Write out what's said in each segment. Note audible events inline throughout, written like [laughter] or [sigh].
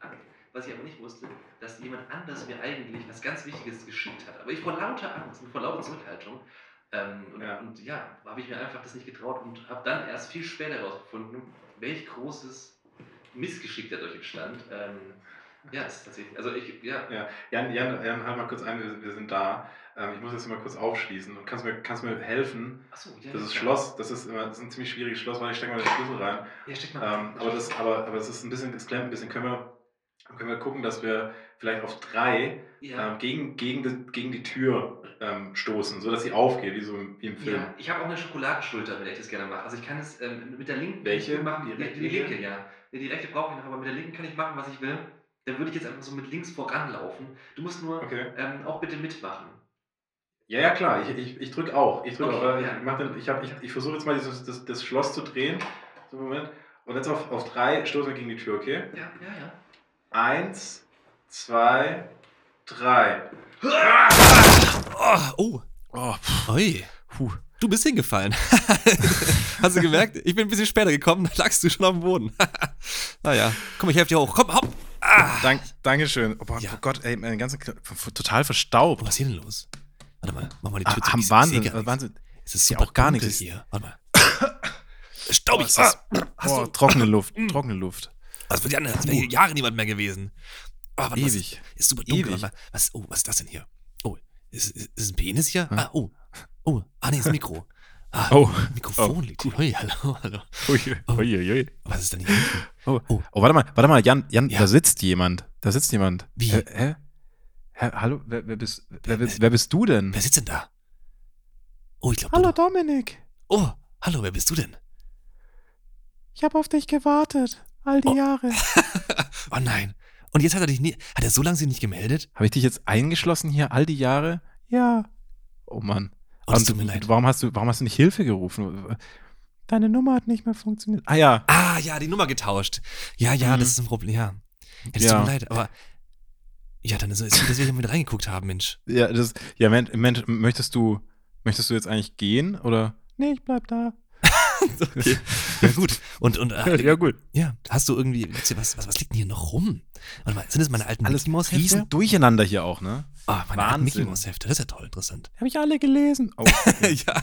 Angst. Was ich aber nicht wusste, dass jemand anders mir eigentlich was ganz Wichtiges geschickt hat. Aber ich vor lauter Angst und vor lauter Zurückhaltung. Ähm, und, Ja. und ja, habe ich mir einfach das nicht getraut und habe dann erst viel später herausgefunden, welch großes Missgeschick dadurch entstand. Ähm, ja, ist tatsächlich. Also ich, ja. Ja, Jan, Jan, Jan, halt mal kurz ein, wir, wir sind da. Ähm, ich muss jetzt mal kurz aufschließen und kannst mir, kannst mir helfen. Achso, ja. Das ja, ist klar. Schloss, das ist, immer, das ist ein ziemlich schwieriges Schloss, weil ich stecke mal den Schlüssel rein. Ja, steck mal. Ähm, aber, das, aber, aber das ist ein bisschen, das klemmt ein bisschen. Können wir, können wir gucken, dass wir vielleicht auf drei ja. ähm, gegen, gegen, die, gegen die Tür ähm, stoßen, sodass sie aufgeht, wie so im, wie im Film. Ja, ich habe auch eine Schokoladenschulter, wenn ich das gerne mache. Also ich kann es ähm, mit der linken Welche? machen. Die Die, rechte? die linke, ja. Die rechte brauche ich noch, aber mit der linken kann ich machen, was ich will. Dann würde ich jetzt einfach so mit links voranlaufen. Du musst nur Okay. ähm, auch bitte mitmachen. Ja, ja, klar, ich, ich, ich drücke auch. Ich, drück Okay, auch, ja. ich, mach ich, hab- ich, ich versuche jetzt mal dieses, das, das Schloss zu drehen. So, Moment. Und jetzt auf, auf drei stoßen wir gegen die Tür, okay? Ja, ja, ja. Eins, zwei, drei. Oh, oh. Oh, Ui. Puh. Du bist hingefallen. [laughs] Hast du gemerkt? Ich bin ein bisschen später gekommen, da lagst du schon auf dem Boden. [laughs] naja, komm, ich helfe dir hoch. Komm, hopp. Ah. Dank, Dankeschön. Oh, boah, Ja. oh Gott, ey, meine ganze Knie- f- total verstaubt. Oh, was ist hier denn los? Warte mal, mach mal die Ah, Tür zu. haben Ich- ich Wahnsinn, äh. Wahnsinn. Es ist hier super auch gar nichts. hier. Warte mal. [coughs] Staubig. ist das? Ah, hast Oh, du, trockene [coughs] Luft, trockene Luft. Das wird ja als wäre hier Jahre niemand mehr gewesen. Oh, warte, was Ewig. Ist, ist super dunkel. Ewig. Was, oh, was ist das denn hier? Oh, ist, ist, ist ein Penis hier? Hm? Ah, oh. Oh, ah, nee, ist ein Mikro. Ah, Oh. Mikrofon Oh, liegt hier. Ui, hallo, hallo. Ui, ui, ui. Was ist denn hier? Oh. Oh. oh, warte mal, warte mal, Jan, Jan, Ja. da sitzt jemand. Da sitzt jemand. Wie? Hä? hä? hä? Hallo, wer, wer, bist, wer, wer, wer bist du denn? Wer sitzt denn da? Oh, ich glaube. Hallo Dominik, Oh, hallo, wer bist du denn? ich habe auf dich gewartet. All die Oh. Jahre. [laughs] Oh nein. Und jetzt hat er dich nie. Hat er so lange sich nicht gemeldet? Habe ich dich jetzt eingeschlossen hier all die Jahre? Ja. Oh Mann. Oh, das tut mir leid. Warum hast du, warum hast du nicht Hilfe gerufen? Deine Nummer hat nicht mehr funktioniert. Ah ja. Ah, ja, die Nummer getauscht. Ja, ja, Mhm. das ist ein Problem. Ja. ja das Ja. tut mir leid, aber. Ja, dann ist es gut, dass wir hier mit reingeguckt haben, Mensch. Ja, das, ja, Mensch, Mensch, möchtest du, möchtest du jetzt eigentlich gehen oder? Nee, ich bleib da. [laughs] Okay. Ja, gut. Und, und äh, ja, gut. ja, hast du irgendwie. Was, was, was liegt denn hier noch rum? Warte mal, sind das meine alten Alles Mickey Mouse Hefte? riesen Durcheinander hier auch, ne? Oh, meine alten Mickey. Mouse Hefte. Das ist ja toll, interessant. Habe ich alle gelesen. [laughs] Oh, ja. [laughs]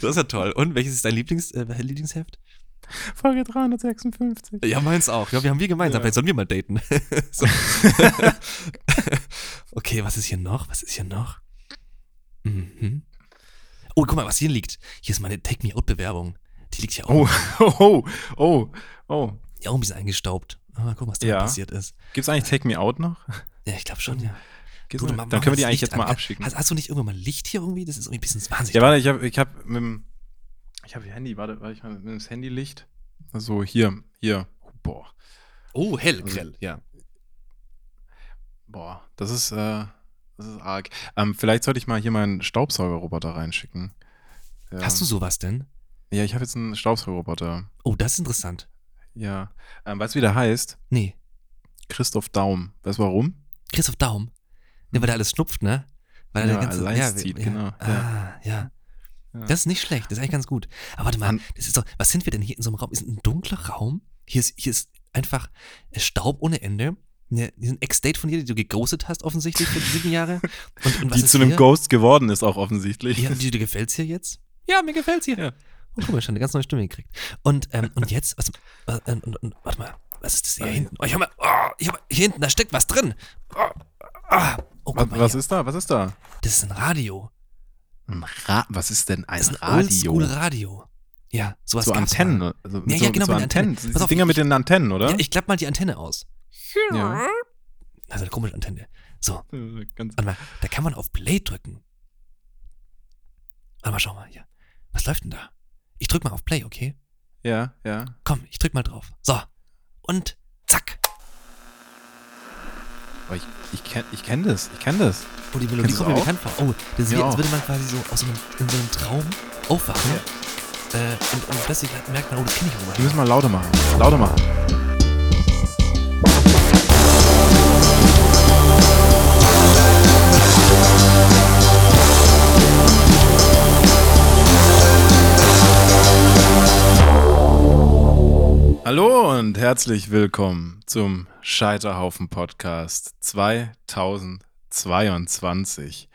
das ist ja toll. Und welches ist dein Lieblings, äh, Lieblingsheft? Folge 356. Ja, meins auch. Ja, wir haben wir gemeinsam. Ja. Vielleicht sollen wir mal daten. [laughs] okay, was ist hier noch? Was ist hier noch? Mhm. Oh, guck mal, was hier liegt. Hier ist meine Take Me Out Bewerbung. Die liegt hier auch. Oh, [laughs] oh, oh, oh. Ja, auch ein bisschen eingestaubt. Mal gucken, was da Ja. passiert ist. Gibt's eigentlich Take Me Out noch? Ja, ich glaube schon, ja. Gibt's mach- Dann können wir die eigentlich Licht jetzt mal an. abschicken. Hast, hast du nicht irgendwann mal Licht hier irgendwie? Das ist irgendwie ein bisschen wahnsinnig. Ja, warte, ich habe ich hab mit dem, ich habe Handy, warte, warte, ich mal mit dem Handylicht. Also hier, hier. Boah, oh, hell, Also- grell, ja. boah, das ist, äh, das ist arg. Ähm, vielleicht sollte ich mal hier meinen Staubsaugerroboter reinschicken. Ja. Hast du sowas denn? Ja, ich habe jetzt einen Staubsaugerroboter. Oh, das ist interessant. Ja. Ähm, weißt du, wie der heißt? Nee. Christoph Daum. Weißt du warum? Christoph Daum. Ne, weil der alles schnupft, ne? Weil er Ja, der ganze, Leins ja, zieht, ja, genau, Ah, ja. Ja. Das ist nicht schlecht, das ist eigentlich ganz gut. Aber warte mal, das ist doch, was sind wir denn hier in so einem Raum? Ist ein dunkler Raum? Hier ist, hier ist einfach Staub ohne Ende. Ne, diesen Ex-Date von dir, die du geghostet hast, offensichtlich für die sieben Jahre. Und, und Die zu einem hier? Ghost geworden ist, auch offensichtlich. Ja, die, dir gefällt's hier jetzt? Ja, mir gefällt's hier. Ja. Oh, guck mal, schon eine ganz neue Stimme gekriegt. Und, ähm, und jetzt, was, was und, und, und, warte mal, was ist das hier hinten? Oh, ich hab mal, oh, ich hab, hier hinten, da steckt was drin. Oh, ah, oh, guck Was, mal was hier. ist da? Was ist da? Das ist ein Radio. Ein Ra was ist denn ein Das ist ein Radio? Oldschool-Radio. Ja, sowas so Antennen. mal. Also Ja, mit ja, so, genau, so mit den Antennen. Antennen. Auf, Dinger mit ich- den Antennen, oder? Ja, ich klapp mal die Antenne aus. Ja. Also eine komische Antenne. So, Äh, Ganz warte mal, da kann man auf Play drücken. Warte mal, schau mal hier. Was läuft denn da? Ich drück mal auf Play, okay? ja, ja. Komm, ich drück mal drauf. So. Und zack. Aber ich, ich kenne ich kenn das. Ich kenne das. Oh, die Melodie kommt mir bekannt vor. Oh, das ist Ja, wie, als würde man quasi so aus so einem, in so einem Traum aufwachen. Äh, und, und plötzlich merkt man, oh, das kenne ich Die irgendwo. müssen wir lauter machen. Lauter machen. Hallo und herzlich willkommen zum Scheiterhaufen Podcast 2022.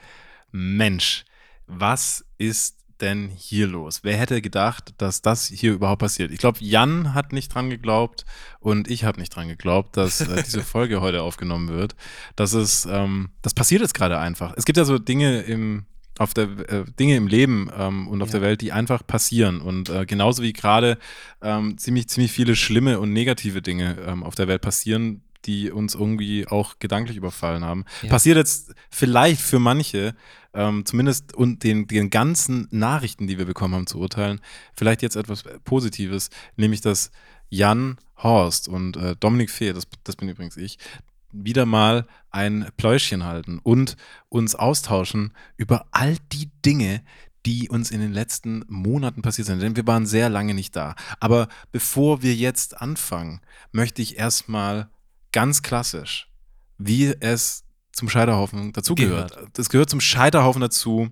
Mensch, was ist denn hier los? Wer hätte gedacht, dass das hier überhaupt passiert? Ich glaube, Jan hat nicht dran geglaubt und ich habe nicht dran geglaubt, dass äh, [laughs] diese Folge heute aufgenommen wird. Das ist, ähm, das passiert jetzt gerade einfach. Es gibt ja so Dinge im auf der äh, Dinge im Leben ähm, und auf ja. der Welt, die einfach passieren. Und äh, genauso wie gerade ähm, ziemlich, ziemlich viele schlimme und negative Dinge ähm, auf der Welt passieren, die uns irgendwie auch gedanklich überfallen haben. Ja. Passiert jetzt vielleicht für manche, ähm, zumindest und den, den ganzen Nachrichten, die wir bekommen haben, zu urteilen, vielleicht jetzt etwas Positives, nämlich dass Jan Horst und äh, Dominik Fee, das, das bin übrigens ich, wieder mal ein Pläuschen halten und uns austauschen über all die Dinge, die uns in den letzten Monaten passiert sind. Denn wir waren sehr lange nicht da. Aber bevor wir jetzt anfangen, möchte ich erstmal ganz klassisch, wie es zum Scheiterhaufen dazugehört. Es gehört zum Scheiterhaufen dazu,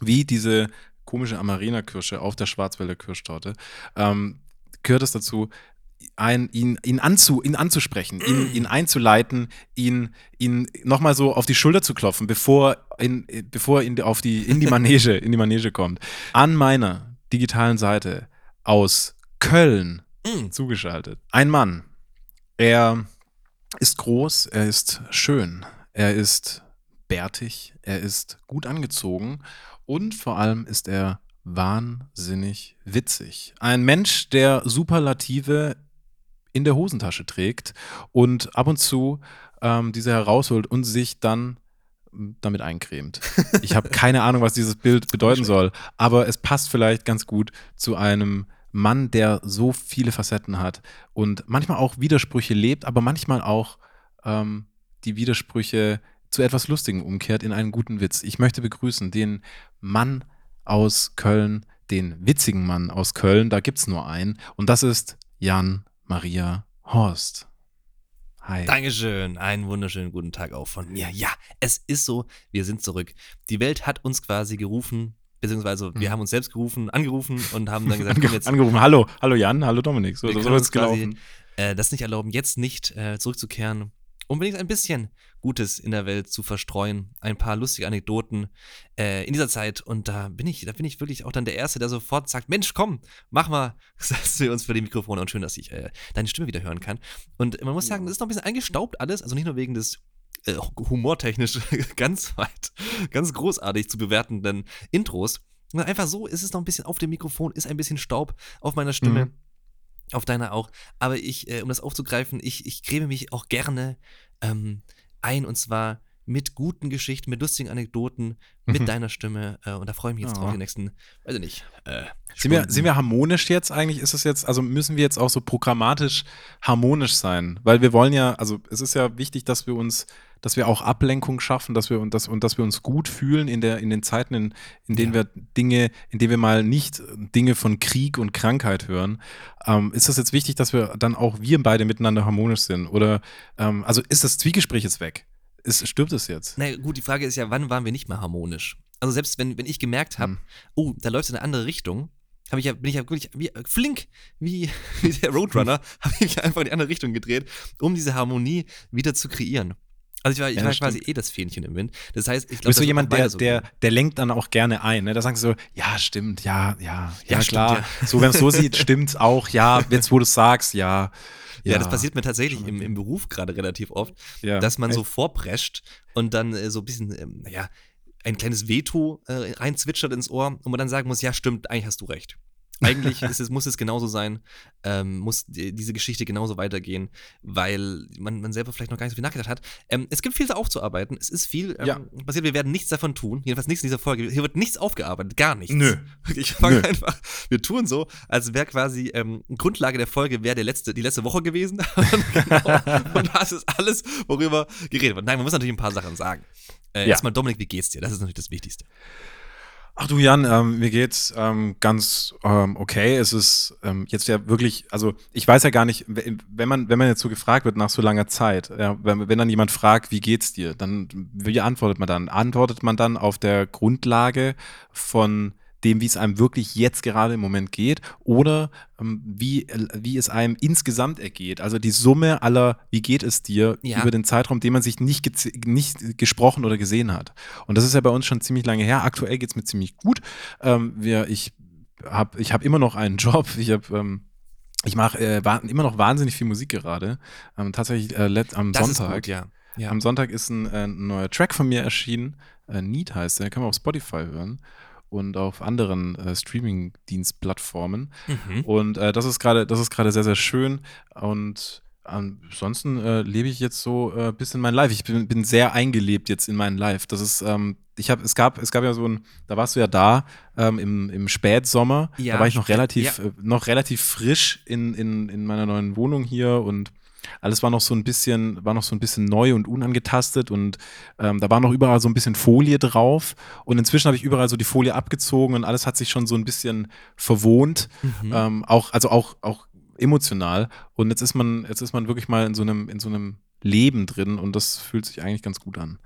wie diese komische Amarena-Kirsche auf der Schwarzwälder Kirschtorte. Ähm, gehört es dazu, ein, ihn, ihn, anzu, ihn anzusprechen, ihn, [clears throat] ihn einzuleiten, ihn, ihn nochmal so auf die Schulter zu klopfen, bevor, in, bevor ihn auf die, in die [laughs] Manege, in die Manege kommt. An meiner digitalen Seite aus Köln mm. zugeschaltet. Ein Mann. Er ist groß, er ist schön, er ist bärtig, er ist gut angezogen und vor allem ist er wahnsinnig witzig. Ein Mensch, der Superlative in der Hosentasche trägt und ab und zu ähm, diese herausholt und sich dann damit eincremt. [laughs] Ich habe keine Ahnung, was dieses Bild bedeuten soll, aber es passt vielleicht ganz gut zu einem Mann, der so viele Facetten hat und manchmal auch Widersprüche lebt, aber manchmal auch ähm, die Widersprüche zu etwas Lustigem umkehrt in einen guten Witz. Ich möchte begrüßen den Mann aus Köln, den witzigen Mann aus Köln, da gibt es nur einen, und das ist Jan Maria Horst. Hi. Dankeschön. Einen wunderschönen guten Tag auch von mir. Ja, es ist so, wir sind zurück. Die Welt hat uns quasi gerufen, beziehungsweise wir mhm. haben uns selbst gerufen, angerufen und haben dann gesagt, [laughs] komm jetzt. Angerufen, hallo, hallo Jan, hallo Dominik. So, wir so uns quasi, äh, das nicht erlauben, jetzt nicht äh, zurückzukehren unbedingt ein bisschen Gutes in der Welt zu verstreuen. Ein paar lustige Anekdoten äh, in dieser Zeit. Und da bin ich, da bin ich wirklich auch dann der Erste, der sofort sagt: Mensch, komm, mach mal, [laughs] sagst du uns für die Mikrofone und schön, dass ich äh, deine Stimme wieder hören kann. Und man muss sagen, es ist noch ein bisschen eingestaubt alles, also nicht nur wegen des äh, humortechnisch [laughs] ganz weit, ganz großartig zu bewertenden Intros. Einfach so ist es noch ein bisschen auf dem Mikrofon, ist ein bisschen Staub auf meiner Stimme. Mhm auf deiner auch. Aber ich, äh, um das aufzugreifen, ich, ich creme mich auch gerne ähm, ein und zwar mit guten Geschichten, mit lustigen Anekdoten, mit mhm. deiner Stimme. Äh, und da freue ich mich jetzt oh. drauf, die nächsten, weiß ich nicht. Äh, sind, wir, sind wir harmonisch jetzt eigentlich? Ist es jetzt, also müssen wir jetzt auch so programmatisch harmonisch sein? Weil wir wollen ja, also es ist ja wichtig, dass wir uns dass wir auch Ablenkung schaffen, dass wir und, dass, und dass wir uns gut fühlen in, der, in den Zeiten, in, in denen ja. wir Dinge, in denen wir mal nicht Dinge von Krieg und Krankheit hören. Ähm, ist das jetzt wichtig, dass wir dann auch wir beide miteinander harmonisch sind? Oder ähm, also ist das Zwiegespräch jetzt weg? Ist, stirbt es jetzt? Na gut, die Frage ist ja, wann waren wir nicht mehr harmonisch? Also selbst wenn, wenn ich gemerkt habe, hm. oh, da läuft es in eine andere Richtung, habe ich ja, bin ich ja wirklich wie, flink wie, [laughs] wie der Roadrunner, [laughs] habe ich mich einfach in die andere Richtung gedreht, um diese Harmonie wieder zu kreieren. Also ich war, ich ja, war quasi eh das Fähnchen im Wind. Das heißt, ich glaube, bist du jemand, der, so der, der lenkt dann auch gerne ein. Ne? Da sagst du so, ja, stimmt, ja, ja, ja, ja klar. Stimmt, ja. So, wenn es so sieht, stimmt auch, ja, jetzt wo du es sagst, ja. Ja, das passiert mir tatsächlich im, im Beruf gerade relativ oft, dass man so vorprescht und dann äh, so ein bisschen, ähm, naja, ein kleines Veto äh, reinzwitschert ins Ohr und man dann sagen muss, ja, stimmt, eigentlich hast du recht. Eigentlich [laughs] es, muss es genauso sein, ähm, muss die, diese Geschichte genauso weitergehen, weil man, man selber vielleicht noch gar nicht so viel nachgedacht hat. Ähm, es gibt viel aufzuarbeiten, es ist viel ähm, ja. passiert, wir werden nichts davon tun, jedenfalls nichts in dieser Folge. Hier wird nichts aufgearbeitet, gar nichts. Nö. [laughs] Ich fange einfach, wir tun so, als wäre quasi ähm, Grundlage der Folge wäre letzte, die letzte Woche gewesen. [laughs] genau. Und das ist alles, worüber geredet wird. Nein, man muss natürlich ein paar Sachen sagen. Äh, ja. Erstmal, Dominik, wie geht's dir? Das ist natürlich das Wichtigste. Ach du Jan, ähm, mir geht's ähm, ganz ähm, okay. Es ist ähm, jetzt ja wirklich, also ich weiß ja gar nicht, wenn man, wenn man jetzt so gefragt wird nach so langer Zeit, ja, wenn, wenn dann jemand fragt, wie geht's dir, dann wie antwortet man dann? Antwortet man dann auf der Grundlage von dem, wie es einem wirklich jetzt gerade im Moment geht oder ähm, wie, äh, wie es einem insgesamt ergeht. Also die Summe aller, wie geht es dir Ja. über den Zeitraum, den man sich nicht, nicht gesprochen oder gesehen hat. Und das ist ja bei uns schon ziemlich lange her. Aktuell geht es mir ziemlich gut. Ähm, wir, ich habe ich hab immer noch einen [laughs] Job. Ich habe ähm, ich mache äh, immer noch wahnsinnig viel Musik gerade. Ähm, tatsächlich äh, let, am Das Sonntag. ist gut, ja. ja. Am Sonntag ist ein, äh, neuer Track von mir erschienen. Äh, Need heißt der. Kann man auf Spotify hören und auf anderen äh, Streaming-Dienstplattformen. Mhm. Und äh, das ist gerade, das ist gerade sehr, sehr schön. Und ansonsten äh, lebe ich jetzt so ein äh, bisschen mein Life. Ich bin, bin sehr eingelebt jetzt in meinen Life. Das ist, ähm, ich habe, es gab, es gab ja so ein, da warst du ja da ähm, im, im Spätsommer. Ja, da war ich noch relativ, äh, noch relativ frisch in, in, in meiner neuen Wohnung hier und alles war noch so ein bisschen, war noch so ein bisschen neu und unangetastet und ähm, da war noch überall so ein bisschen Folie drauf und inzwischen habe ich überall so die Folie abgezogen und alles hat sich schon so ein bisschen verwohnt, Mhm. ähm, auch also auch auch emotional und jetzt ist man jetzt ist man wirklich mal in so einem in so einem Leben drin und das fühlt sich eigentlich ganz gut an.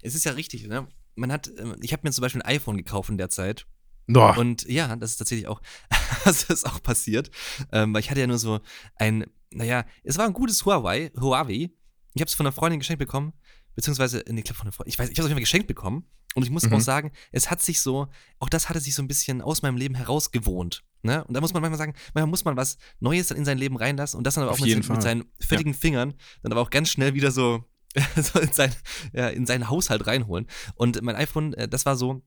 Es ist ja richtig, ne? Man hat, ähm, ich habe mir zum Beispiel ein iPhone gekauft in der Zeit. No. Und ja, das ist tatsächlich auch, [laughs] das ist auch passiert. Ähm, weil ich hatte ja nur so ein, naja, es war ein gutes Huawei, Huawei. Ich habe es von einer Freundin geschenkt bekommen, beziehungsweise, nee, ich glaube von einer Freundin, ich weiß, ich habe es auf jeden Fall geschenkt bekommen. Und ich muss Mhm. auch sagen, es hat sich so, auch das hatte sich so ein bisschen aus meinem Leben herausgewohnt. Ne? Und da muss man manchmal sagen, manchmal muss man was Neues dann in sein Leben reinlassen und das dann aber Auf auch mit, seinen- mit seinen fettigen Fingern dann aber auch ganz schnell wieder so, [laughs] so in, sein, ja, in seinen Haushalt reinholen. Und mein iPhone, äh, das war so,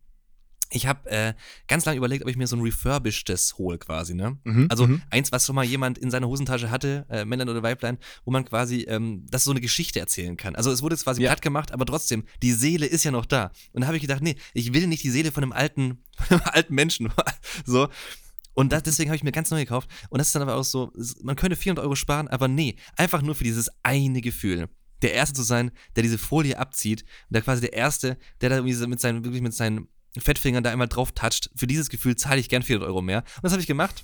ich habe äh, ganz lange überlegt, ob ich mir so ein refurbishedtes hole quasi, ne? Mhm, Also mhm. eins, was schon mal jemand in seiner Hosentasche hatte, äh, Männlein oder Weiblein, wo man quasi ähm, das so eine Geschichte erzählen kann. Also es wurde jetzt quasi Ja. platt gemacht, aber trotzdem, die Seele ist ja noch da. Und da habe ich gedacht, nee, ich will nicht die Seele von einem alten, [laughs] von einem alten Menschen. [laughs] so. Und das, deswegen habe ich mir ganz neu gekauft. Und das ist dann aber auch so, man könnte 400 Euro sparen, aber nee, einfach nur für dieses eine Gefühl. Der Erste zu sein, der diese Folie abzieht und der quasi der Erste, der da irgendwie mit seinen, wirklich mit seinen Fettfingern da einmal drauf toucht. Für dieses Gefühl zahle ich gern 400 Euro mehr. Und das habe ich gemacht.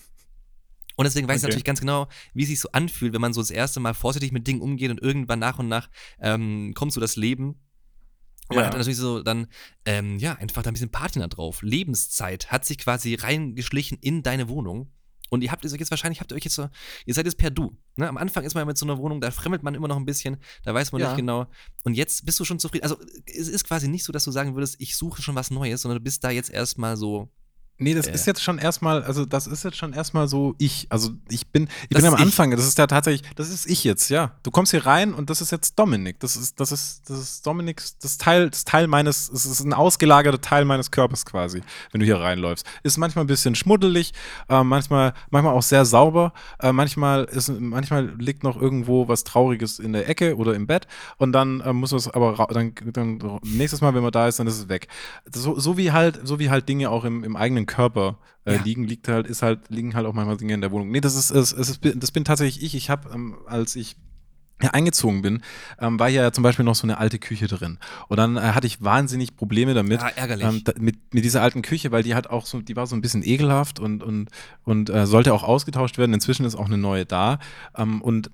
Und deswegen weiß ich Okay. natürlich ganz genau, wie es sich so anfühlt, wenn man so das erste Mal vorsichtig mit Dingen umgeht und irgendwann nach und nach ähm, kommt so das Leben. Und man Ja. hat dann natürlich so dann, ähm, ja, einfach da ein bisschen Patina drauf. Lebenszeit hat sich quasi reingeschlichen in deine Wohnung. Und ihr habt jetzt wahrscheinlich, habt ihr euch jetzt so, ihr seid jetzt per Du. Ne? Am Anfang ist man ja mit so einer Wohnung, da fremdelt man immer noch ein bisschen, da weiß man Ja. nicht genau. Und jetzt bist du schon zufrieden. Also es ist quasi nicht so, dass du sagen würdest, ich suche schon was Neues, sondern du bist da jetzt erstmal so. Nee, das Äh. ist jetzt schon erstmal, also das ist jetzt schon erstmal so ich. Also ich bin, ich Das bin am ist ich. Anfang, das ist ja tatsächlich, das ist ich jetzt, ja. Du kommst hier rein und das ist jetzt Dominik. Das ist, das ist, das ist Dominiks, das Teil, das Teil meines, es ist ein ausgelagerter Teil meines Körpers quasi, wenn du hier reinläufst. Ist manchmal ein bisschen schmuddelig, äh, manchmal, manchmal auch sehr sauber, äh, manchmal ist, manchmal liegt noch irgendwo was Trauriges in der Ecke oder im Bett und dann äh, muss man es aber dann, dann nächstes Mal, wenn man da ist, dann ist es weg. So, so wie halt, so wie halt Dinge auch im, im eigenen Körper äh, Ja. liegen, liegt halt, ist halt, liegen halt auch manchmal Dinge in der Wohnung. Nee, das ist, es ist das bin tatsächlich ich. Ich habe, ähm, als ich ja, eingezogen bin, ähm, war ja zum Beispiel noch so eine alte Küche drin. Und dann äh, hatte ich wahnsinnig Probleme damit, Ja, ärgerlich. ähm, da, mit, mit dieser alten Küche, weil die hat auch so, die war so ein bisschen ekelhaft und, und, und äh, sollte auch ausgetauscht werden. Inzwischen ist auch eine neue da. Ähm, und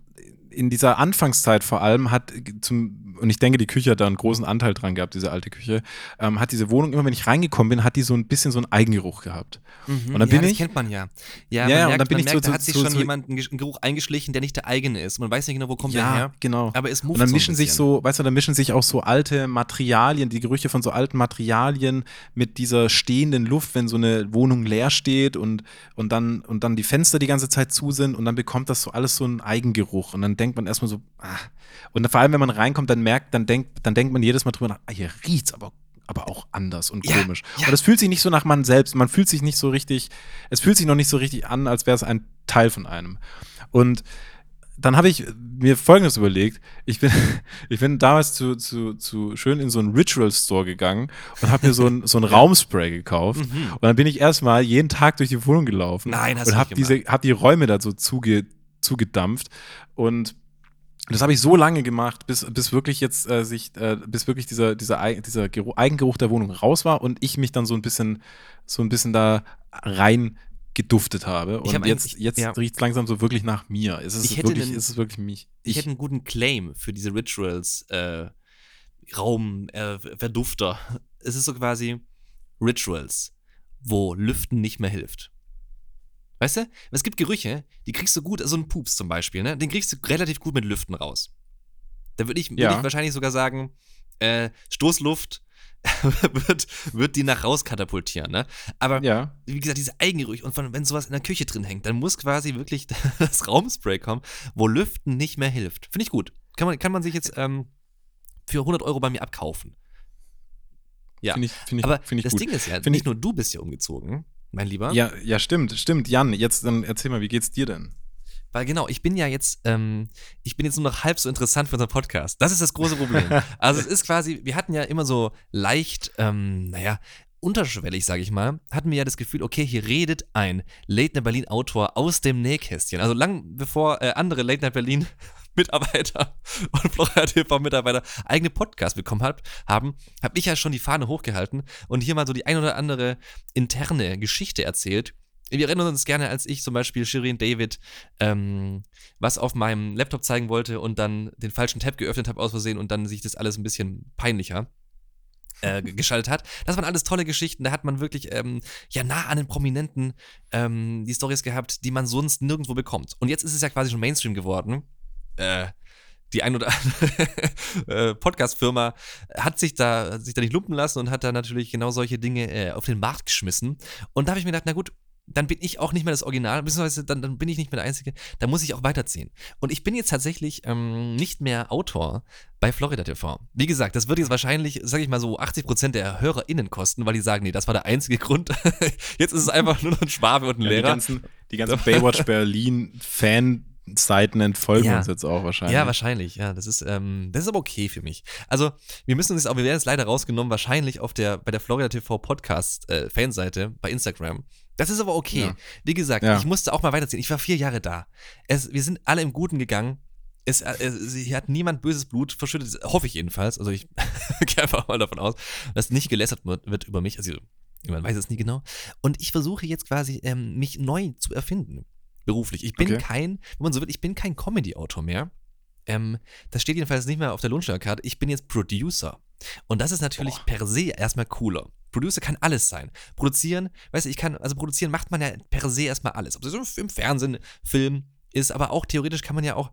in dieser Anfangszeit vor allem hat zum, und ich denke, die Küche hat da einen großen Anteil dran gehabt, diese alte Küche, ähm, hat diese Wohnung, immer wenn ich reingekommen bin, hat die so ein bisschen so einen Eigengeruch gehabt. Mhm, Und dann ja, bin das ich- kennt man ja. Ja, Ja, ja, und merkt, dann bin ich merkt, so- da hat sich so- schon so- jemand einen Geruch eingeschlichen, der nicht der eigene ist. Man weiß nicht genau, wo kommt der her. genau. Aber es Und muft dann so mischen sich so, weißt du, dann mischen sich auch so alte Materialien, die Gerüche von so alten Materialien mit dieser stehenden Luft, wenn so eine Wohnung leer steht und, und, dann, und dann die Fenster die ganze Zeit zu sind und dann bekommt das so alles so einen Eigengeruch. Und dann denkt man erstmal so, ah. Und vor allem, wenn man reinkommt, dann merkt, dann denkt, dann denkt man jedes Mal drüber nach, ah, hier riecht's aber aber auch anders und Ja, komisch. ja. Und es fühlt sich nicht so nach man selbst, man fühlt sich nicht so richtig, es fühlt sich noch nicht so richtig an, als wäre es ein Teil von einem. Und dann habe ich mir Folgendes überlegt. Ich bin, [laughs] ich bin damals zu, zu, zu schön in so einen Ritual Store gegangen und habe mir so ein, so ein [laughs] Raumspray gekauft. Mhm. Und dann bin ich erstmal jeden Tag durch die Wohnung gelaufen Nein, hast und habe diese, hab die Räume da so zuge, zugedampft. Und das habe ich so lange gemacht, bis, bis wirklich jetzt äh, sich, äh, bis wirklich dieser, dieser, dieser Geruch, Eigengeruch der Wohnung raus war und ich mich dann so ein bisschen, so ein bisschen da rein geduftet habe. Ich Und hab jetzt, jetzt ja. riecht es langsam so wirklich nach mir. Es ist Ich hätte wirklich, es ist wirklich mich. Ich, hätte einen guten Claim für diese Rituals, äh, Raum, äh, Verdufter. Es ist so quasi Rituals. wo Lüften nicht mehr hilft. Weißt du? Es gibt Gerüche, die kriegst du gut, so ein Pups zum Beispiel, ne? Den kriegst du relativ gut mit Lüften raus. Da würde ich, würd Ja. ich wahrscheinlich sogar sagen, äh, Stoßluft [laughs] wird, wird die nach raus katapultieren, ne? Aber Ja. wie gesagt, diese Eigengerüche und von, wenn sowas in der Küche drin hängt, dann muss quasi wirklich [laughs] das Raumspray kommen, wo Lüften nicht mehr hilft. Finde ich gut. Kann man, kann man sich jetzt ähm, für 100 Euro bei mir abkaufen. Ja. Finde ich, find ich, Aber find ich das gut. Ding ist ja, Find nicht ich- nur du bist ja umgezogen, mein Lieber. Ja, ja, stimmt, stimmt. Jan, jetzt dann erzähl mal, wie geht's dir denn? Weil genau, ich bin ja jetzt, ähm, ich bin jetzt nur noch halb so interessant für unseren Podcast. Das ist das große Problem. [laughs] also es ist quasi, wir hatten ja immer so leicht, ähm, naja, unterschwellig, sage ich mal, hatten wir ja das Gefühl, okay, hier redet ein Late Night Berlin Autor aus dem Nähkästchen. Also lang bevor äh, andere Late Night Berlin Mitarbeiter [laughs] und Florida TV Mitarbeiter eigene Podcasts bekommen hat, haben, habe ich ja schon die Fahne hochgehalten und hier mal so die ein oder andere interne Geschichte erzählt. Wir erinnern uns gerne, als ich zum Beispiel Shirin David ähm, was auf meinem Laptop zeigen wollte und dann den falschen Tab geöffnet habe aus Versehen und dann sich das alles ein bisschen peinlicher äh, [laughs] geschaltet hat. Das waren alles tolle Geschichten. Da hat man wirklich ähm, ja nah an den Prominenten ähm, die Stories gehabt, die man sonst nirgendwo bekommt. Und jetzt ist es ja quasi schon Mainstream geworden. Äh, die ein oder andere [laughs] äh, Podcast-Firma hat sich da hat sich da nicht lumpen lassen und hat da natürlich genau solche Dinge äh, auf den Markt geschmissen. Und da habe ich mir gedacht, na gut, dann bin ich auch nicht mehr das Original, beziehungsweise dann, dann bin ich nicht mehr der Einzige, da muss ich auch weiterziehen. Und ich bin jetzt tatsächlich ähm, nicht mehr Autor bei Florida TV. Wie gesagt, das wird jetzt wahrscheinlich, sage ich mal so, 80% der HörerInnen kosten, weil die sagen, nee, das war der einzige Grund. [laughs] jetzt ist es einfach nur noch ein Schwabe und ein Ja, die Lehrer. ganzen, die ganzen Baywatch [laughs] Berlin Fan-Seiten entfolgen Ja. uns jetzt auch wahrscheinlich. Ja, wahrscheinlich. Ja, das ist, ähm, das ist aber okay für mich. Also, wir müssen uns jetzt auch, wir werden jetzt leider rausgenommen, wahrscheinlich auf der, bei der Florida TV Podcast äh, Fanseite bei Instagram. Das ist aber okay. Ja. Wie gesagt, Ja. ich musste auch mal weiterziehen. Ich war vier Jahre da. Es, wir sind alle im Guten gegan. Es, äh, es, hier hat niemand böses Blut verschüttet, hoffe ich jedenfalls. Also ich [laughs] gehe einfach mal davon aus, dass nicht gelästert wird, wird über mich. Also man weiß es nie genau. Und ich versuche jetzt quasi, ähm, mich neu zu erfinden. Beruflich. Ich bin Okay. kein, wenn man so will, ich bin kein Comedy-Autor mehr. Ähm, das steht jedenfalls nicht mehr auf der Lohnsteuerkarte. Ich bin jetzt Producer. Und das ist natürlich Boah. per se erstmal cooler. Producer kann alles sein. Produzieren, weißt du, ich kann, also produzieren macht man ja per se erstmal alles. Ob das im- im Fernsehen, Film ist, aber auch theoretisch kann man ja auch,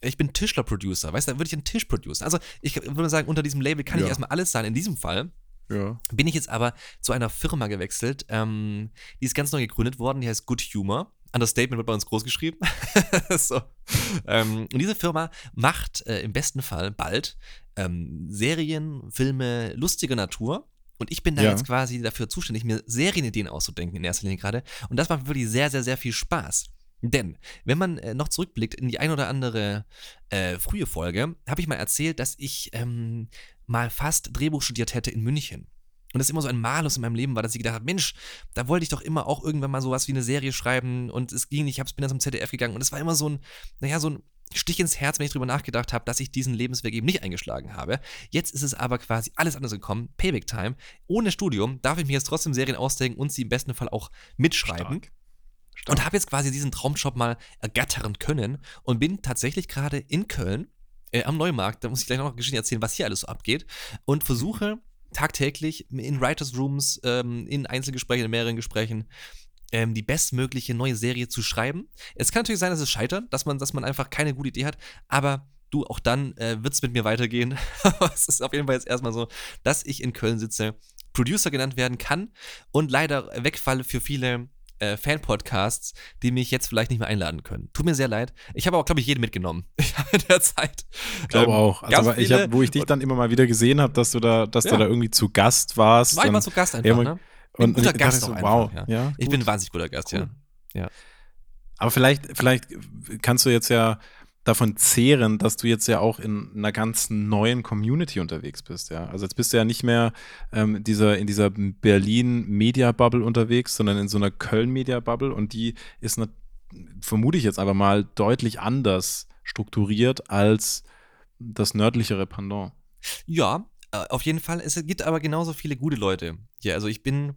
ich bin Tischler-Producer, weißt du, da würde ich einen Tisch producen. Also ich würde sagen, unter diesem Label kann ich Ja. erstmal alles sein. In diesem Fall Ja. bin ich jetzt aber zu einer Firma gewechselt, ähm, die ist ganz neu gegründet worden, die heißt Good Humor. Understatement wird bei uns groß geschrieben. [laughs] so. ähm, und diese Firma macht äh, im besten Fall bald ähm, Serien, Filme lustiger Natur. Und ich bin da Ja. jetzt quasi dafür zuständig, mir Serienideen auszudenken in erster Linie gerade. Und das macht wirklich sehr, sehr, sehr viel Spaß. Denn, wenn man äh, noch zurückblickt in die ein oder andere äh, frühe Folge, habe ich mal erzählt, dass ich ähm, mal fast Drehbuch studiert hätte in München. Und das immer so ein Malus in meinem Leben war, dass ich gedacht habe, Mensch, da wollte ich doch immer auch irgendwann mal sowas wie eine Serie schreiben und es ging nicht, ich hab's, bin dann zum ZDF gegangen und es war immer so ein, naja, so ein Stich ins Herz, wenn ich drüber nachgedacht habe, dass ich diesen Lebensweg eben nicht eingeschlagen habe. Jetzt ist es aber quasi alles anders gekommen, Payback Time. Ohne Studium darf ich mir jetzt trotzdem Serien ausdenken und sie im besten Fall auch mitschreiben. Stark. Und habe jetzt quasi diesen Traumjob mal ergattern können und bin tatsächlich gerade in Köln äh, am Neumarkt, da muss ich gleich noch Geschichten erzählen, was hier alles so abgeht und versuche tagtäglich in Writers Rooms, ähm, in Einzelgesprächen, in mehreren Gesprächen ähm, die bestmögliche neue Serie zu schreiben. Es kann natürlich sein, dass es scheitert, dass man, dass man einfach keine gute Idee hat, aber du, auch dann äh, wird es mit mir weitergehen. [laughs] Es ist auf jeden Fall jetzt erstmal so, dass ich in Köln sitze, Producer genannt werden kann und leider wegfalle für viele äh, Fan-Podcasts, die mich jetzt vielleicht nicht mehr einladen können. Tut mir sehr leid. Ich habe auch, glaube ich, jeden mitgenommen [laughs] in der Zeit. Ich glaube Ähm, auch. Also, ich hab, wo ich dich dann immer mal wieder gesehen habe, dass du da, dass Ja. du da irgendwie zu Gast warst. War ich mal zu Gast einfach, Ja, man- ne? und, Ein guter und ich Gast so, wow. einfach, Ja. Ich bin ein wahnsinnig guter Gast, Cool. ja. Aber vielleicht, vielleicht kannst du jetzt ja davon zehren, dass du jetzt ja auch in einer ganz neuen Community unterwegs bist, ja. Also jetzt bist du ja nicht mehr ähm, dieser, in dieser Berlin Media Bubble unterwegs, sondern in so einer Köln Media Bubble und die ist, ne, vermute ich jetzt einfach mal, deutlich anders strukturiert als das nördlichere Pendant. Ja, äh, auf jeden Fall. Es gibt aber genauso viele gute Leute hier. Also ich bin,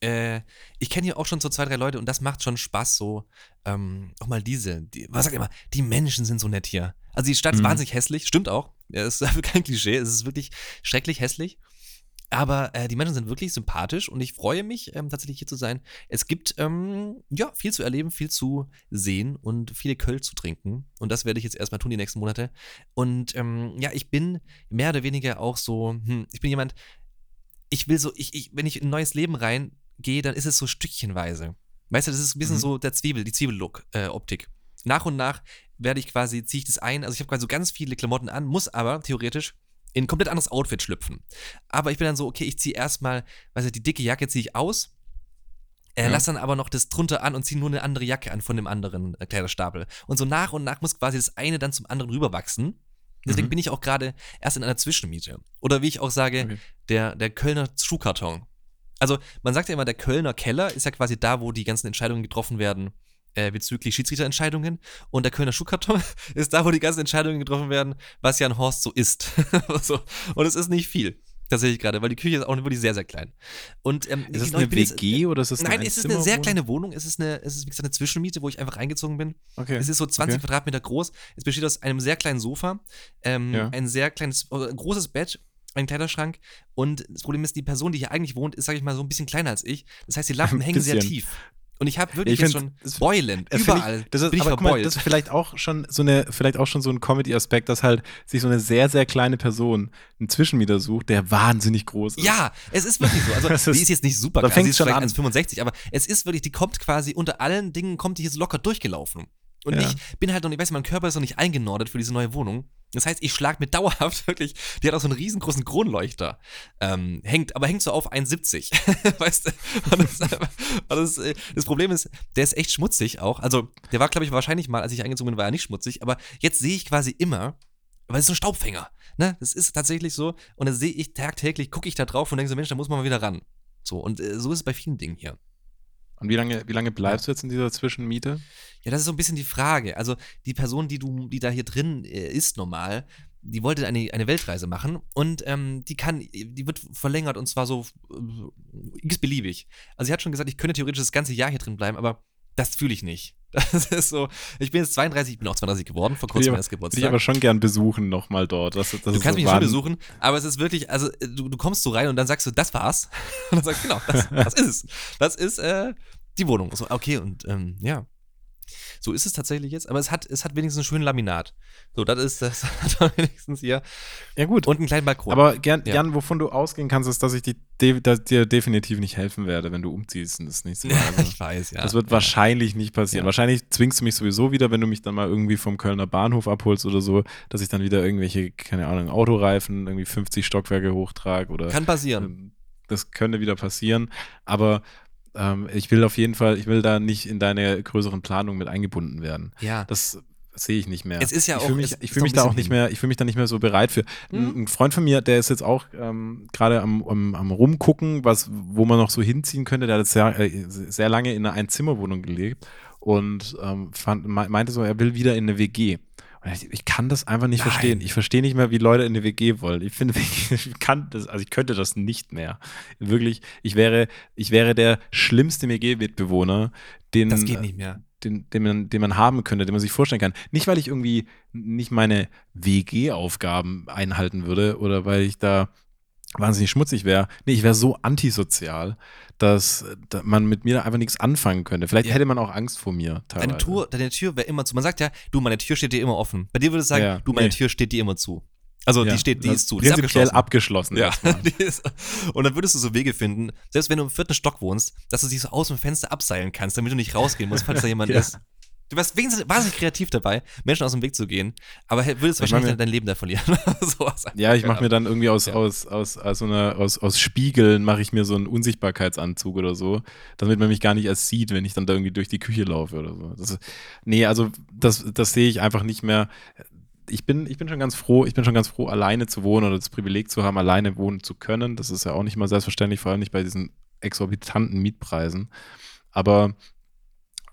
äh, ich kenne hier auch schon so zwei, drei Leute und das macht schon Spaß, so, ähm, auch mal diese, die, was sagt ihr immer, die Menschen sind so nett hier. Also die Stadt ist Mhm. wahnsinnig hässlich, stimmt auch. Ja, ist [laughs] dafür kein Klischee, es ist wirklich schrecklich hässlich. Aber äh, die Menschen sind wirklich sympathisch und ich freue mich, ähm, tatsächlich hier zu sein. Es gibt ähm, ja viel zu erleben, viel zu sehen und viele Köl zu trinken. Und das werde ich jetzt erstmal tun die nächsten Monate. Und ähm, ja, ich bin mehr oder weniger auch so, hm, ich bin jemand, ich will so, ich, ich, wenn ich in ein neues Leben reingehe, dann ist es so stückchenweise. Weißt du, das ist ein bisschen Mhm. so der Zwiebel, die Zwiebellook-Optik. nach und nach werde ich quasi, ziehe ich das ein. Also ich habe quasi so ganz viele Klamotten an, muss aber theoretisch in ein komplett anderes Outfit schlüpfen. Aber ich bin dann so, okay, ich ziehe erstmal, weiß ich, die dicke Jacke ziehe ich aus, äh, Ja. lass dann aber noch das drunter an und ziehe nur eine andere Jacke an von dem anderen äh, Kleiderstapel. Und so nach und nach muss quasi das eine dann zum anderen rüberwachsen. Deswegen Mhm. bin ich auch gerade erst in einer Zwischenmiete. Oder wie ich auch sage, Okay. der, der Kölner Schuhkarton. Also man sagt ja immer, der Kölner Keller ist ja quasi da, wo die ganzen Entscheidungen getroffen werden äh, bezüglich Schiedsrichterentscheidungen. Und der Kölner Schuhkarton [laughs] ist da, wo die ganzen Entscheidungen getroffen werden, was Jan Horst so ist. [laughs] so. Und es ist nicht viel. Tatsächlich gerade, weil die Küche ist auch wirklich sehr, sehr klein. Und, ähm, Ist es genau, eine bin jetzt- WG oder ist es eine Nein, es ist eine sehr kleine Wohnung. Es ist, eine, es ist wie gesagt eine Zwischenmiete, wo ich einfach reingezogen bin. Okay. Es ist so 20 Okay. Quadratmeter groß. Es besteht aus einem sehr kleinen Sofa, ähm, Ja. ein sehr kleines, ein großes Bett, ein Kleiderschrank. Und das Problem ist, die Person, die hier eigentlich wohnt, ist, sage ich mal, so ein bisschen kleiner als ich. Das heißt, die Lampen [laughs] Ein hängen sehr tief. Und ich habe wirklich Ich jetzt schon Beulen. Überall Ich, das ist, bin ich aber guck mal, verbeult. das ist vielleicht auch schon so eine, vielleicht auch schon so ein Comedy-Aspekt, dass halt sich so eine sehr, sehr kleine Person einen Zwischenmieter sucht, der wahnsinnig groß ist. Ja, es ist wirklich so. Also, [laughs] Das die ist- ist jetzt nicht super da klein, fängt's sie ist schon vielleicht an. 1,65, aber es ist wirklich, die kommt quasi unter allen Dingen, kommt die jetzt locker durchgelaufen. Und Ja. ich bin halt noch, ich weiß, mein Körper ist noch nicht eingenordet für diese neue Wohnung. Das heißt, ich schlag mit [laughs] dauerhaft wirklich, die hat auch so einen riesengroßen Kronleuchter. Ähm, hängt, aber hängt so auf 1,70. [laughs] weißt du? Das, das, äh, das Problem ist, der ist echt schmutzig auch. Also, der war, glaube ich, wahrscheinlich mal, als ich eingezogen bin, war er nicht schmutzig, aber jetzt sehe ich quasi immer, weil es ist so ein Staubfänger. Ne? Das ist tatsächlich so. Und dann sehe ich tagtäglich, gucke ich da drauf und denke so, Mensch, da muss man mal wieder ran. So, und äh, so ist es bei vielen Dingen hier. Und wie lange, wie lange bleibst du jetzt in dieser Zwischenmiete? Ja, das ist so ein bisschen die Frage. Also, die Person, die du, die da hier drin äh, ist, normal, die wollte eine, eine Weltreise machen und ähm, die kann, die wird verlängert und zwar so äh, x-beliebig. Also, sie hat schon gesagt, ich könnte theoretisch das ganze Jahr hier drin bleiben, aber das fühle ich nicht. [laughs] Das ist so, ich bin jetzt 32, ich bin auch 32 geworden, vor kurzem meines Will ich Geburtstags. aber schon gern besuchen nochmal dort. Das, das Du kannst so mich schon besuchen, aber es ist wirklich, also äh, du, du kommst so rein und dann sagst du, das war's. [laughs] Und dann sagst du, genau, das, das [laughs] ist es. Das ist äh, die Wohnung. So, okay, und ähm, ja. So ist es tatsächlich jetzt, aber es hat, es hat wenigstens einen schönen Laminat. So, das ist das [laughs] hat wenigstens hier. Ja, gut. Und einen kleinen Balkon. aber gern, Ja. Jan, wovon du ausgehen kannst, ist, dass ich die, dass dir definitiv nicht helfen werde, wenn du umziehst und das nächste Mal. ja, [laughs] Also, ich weiß, ja. das wird wahrscheinlich nicht passieren. Ja. Wahrscheinlich zwingst du mich sowieso wieder, wenn du mich dann mal irgendwie vom Kölner Bahnhof abholst oder so, dass ich dann wieder irgendwelche, keine Ahnung, Autoreifen irgendwie 50 Stockwerke hochtrage oder Kann passieren. Ähm, Das könnte wieder passieren, aber ähm, ich will auf jeden Fall, ich will da nicht in deine größeren Planungen mit eingebunden werden. Ja. Das sehe ich nicht mehr. Es ist ja ich auch- fühle mich, ich fühle mich da auch nicht mehr, ich fühle mich da nicht mehr so bereit für. Ein, Mhm. ein Freund von mir, der ist jetzt auch ähm, gerade am, am, am rumgucken, was, wo man noch so hinziehen könnte. Der hat jetzt sehr, äh, sehr lange in einer Einzimmerwohnung gelebt und ähm, fand, me- meinte so, er will wieder in eine WG. Ich, ich kann das einfach nicht Nein. verstehen. Ich verstehe nicht mehr, wie Leute in eine WG wollen. Ich finde, [laughs] ich kann das, also ich könnte das nicht mehr. Wirklich, ich wäre, ich wäre der schlimmste WG-Mitbewohner, den, Das geht nicht mehr. den, den, man, den man haben könnte, den man sich vorstellen kann. Nicht, weil ich irgendwie nicht meine WG-Aufgaben einhalten würde oder weil ich da wahnsinnig schmutzig wäre. Nee, ich wäre so antisozial, dass, da man mit mir da einfach nichts anfangen könnte. Vielleicht Ja. hätte man auch Angst vor mir teilweise. Deine Tür, deine Tür wäre immer zu. Man sagt ja, du, meine Tür steht dir immer offen. Bei dir würde es sagen, Ja, du, meine nee. Tür steht dir immer zu. Also Ja, die steht, die das ist zu. Die ist abgeschlossen. abgeschlossen. Ja, [laughs] ist, und dann würdest du so Wege finden, selbst wenn du im vierten Stock wohnst, dass du dich so aus dem Fenster abseilen kannst, damit du nicht rausgehen musst, falls da jemand [laughs] ist. Du wenigstens wahnsinnig kreativ dabei, Menschen aus dem Weg zu gehen, aber würdest Ich wahrscheinlich meine- dein Leben da verlieren. [laughs] Sowas. Ja, ich mache mir dann irgendwie aus, Ja. aus, aus, aus, so einer, aus, aus Spiegeln mache ich mir so einen Unsichtbarkeitsanzug oder so, damit man mich gar nicht erst sieht, wenn ich dann da irgendwie durch die Küche laufe oder so. Das nee, also das, das sehe ich einfach nicht mehr. Ich bin, ich bin schon ganz froh, ich bin schon ganz froh, alleine zu wohnen oder das Privileg zu haben, alleine wohnen zu können. Das ist ja auch nicht mal selbstverständlich, vor allem nicht bei diesen exorbitanten Mietpreisen. Aber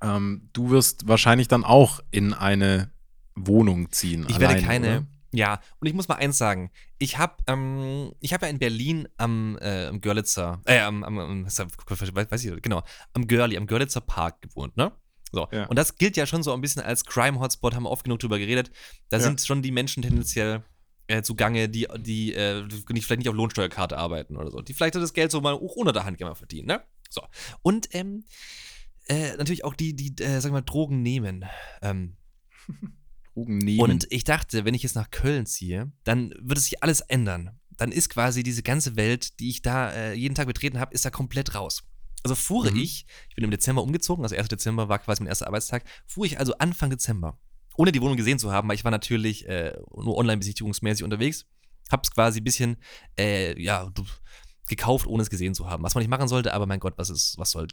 ähm, du wirst wahrscheinlich dann auch in eine Wohnung ziehen. Ich werde alleine, keine. Oder? Ja, und ich muss mal eins sagen. Ich habe ähm, ich hab ja in Berlin am, äh, am Görlitzer, äh, am, am, am weiß ich, genau, am Görli, am Görlitzer Park gewohnt, ne? So. Ja. Und das gilt ja schon so ein bisschen als Crime-Hotspot, haben wir oft genug drüber geredet. Da Ja. sind schon die Menschen tendenziell äh, zugange, die, die, äh, vielleicht nicht auf Lohnsteuerkarte arbeiten oder so. Die vielleicht das Geld so mal auch unter der Hand gerne verdienen, ne? So. Und ähm, äh, natürlich auch die, die, äh, sagen wir mal, Drogen nehmen. Ähm, [laughs] Drogen nehmen. und ich dachte, wenn ich jetzt nach Köln ziehe, dann wird es sich alles ändern. Dann ist quasi diese ganze Welt, die ich da äh, jeden Tag betreten habe, ist da komplett raus. Also fuhre Mhm. ich, ich bin im Dezember umgezogen, also 1. Dezember war quasi mein erster Arbeitstag, fuhr ich also Anfang Dezember, ohne die Wohnung gesehen zu haben, weil ich war natürlich äh, nur online-besichtigungsmäßig unterwegs, hab's quasi ein bisschen, äh, ja, gekauft, ohne es gesehen zu haben. Was man nicht machen sollte, aber mein Gott, was ist, was soll,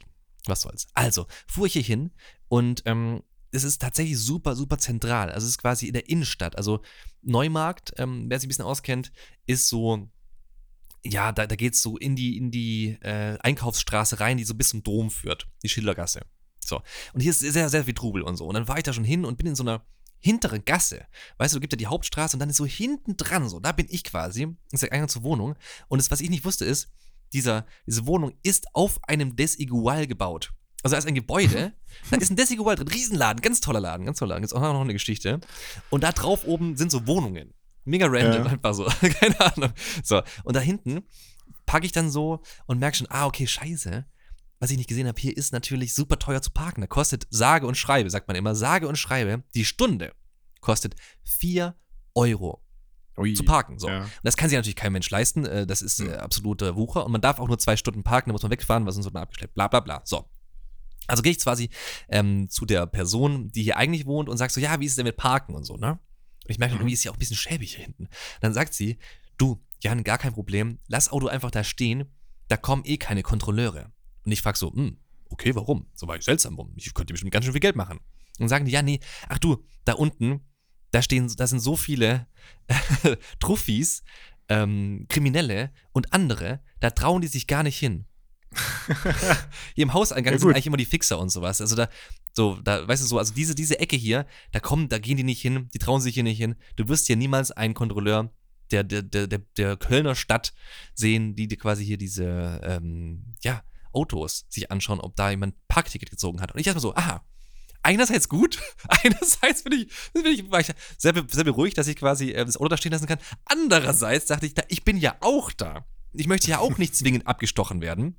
was soll's. Also, fuhr ich hier hin und ähm, es ist tatsächlich super, super zentral. Also es ist quasi in der Innenstadt. Also Neumarkt, ähm, wer sich ein bisschen auskennt, ist so, ja, da, da geht es so in die, in die äh, Einkaufsstraße rein, die so bis zum Dom führt, die Schildergasse. So. Und hier ist sehr, sehr viel Trubel und so. Und dann war ich da schon hin und bin in so einer hinteren Gasse. Weißt du, gibt ja die Hauptstraße und dann ist so hinten dran, so, da bin ich quasi, ist der Eingang zur Wohnung. Und das, was ich nicht wusste, ist, dieser, diese Wohnung ist auf einem Desigual gebaut. Also da ist ein Gebäude, [laughs] da ist ein Desigual drin, Riesenladen, ganz toller Laden, ganz toller Laden. Jetzt auch noch eine Geschichte. Und da drauf oben sind so Wohnungen. Mega random, Ja. einfach so. [laughs] Keine Ahnung. So, und da hinten packe ich dann so und merke schon, ah, okay, scheiße. Was ich nicht gesehen habe, hier ist natürlich super teuer zu parken. Da kostet sage und schreibe, sagt man immer, sage und schreibe, die Stunde kostet 4 Euro Ui. zu parken. So. Ja. Und das kann sich natürlich kein Mensch leisten. äh, Das ist äh, absoluter Wucher. Und man darf auch nur zwei Stunden parken, da muss man wegfahren, weil sonst wird man abgeschleppt. Bla bla bla. So. Also gehe ich quasi ähm, zu der Person, die hier eigentlich wohnt und sag so, ja, wie ist es denn mit Parken und so, ne? Und ich merke, Mhm. irgendwie ist sie auch ein bisschen schäbig hier hinten. Dann sagt sie, du, Jan, gar kein Problem, lass Auto einfach da stehen, da kommen eh keine Kontrolleure. Und ich frage so, hm, okay, warum? So war ich seltsam, warum? Ich könnte bestimmt ganz schön viel Geld machen. Und sagen die, ja, nee, ach du, da unten, da stehen, da sind so viele [laughs] Truffis, ähm, Kriminelle und andere, da trauen die sich gar nicht hin. [laughs] hier im Hauseingang Ja, sind eigentlich immer die Fixer und sowas. Also da, so, da, weißt du so, also diese, diese Ecke hier, da kommen, da gehen die nicht hin, die trauen sich hier nicht hin. Du wirst hier niemals einen Kontrolleur der, der, der, der, Kölner Stadt sehen, die dir quasi hier diese, ähm, ja, Autos sich anschauen, ob da jemand Parkticket gezogen hat. Und ich mir so, aha, einerseits gut, [laughs] einerseits bin ich, bin ich, war ich sehr, sehr beruhigt, dass ich quasi äh, das Auto da stehen lassen kann. Andererseits dachte ich, na, ich bin ja auch da. Ich möchte ja auch nicht [laughs] zwingend abgestochen werden.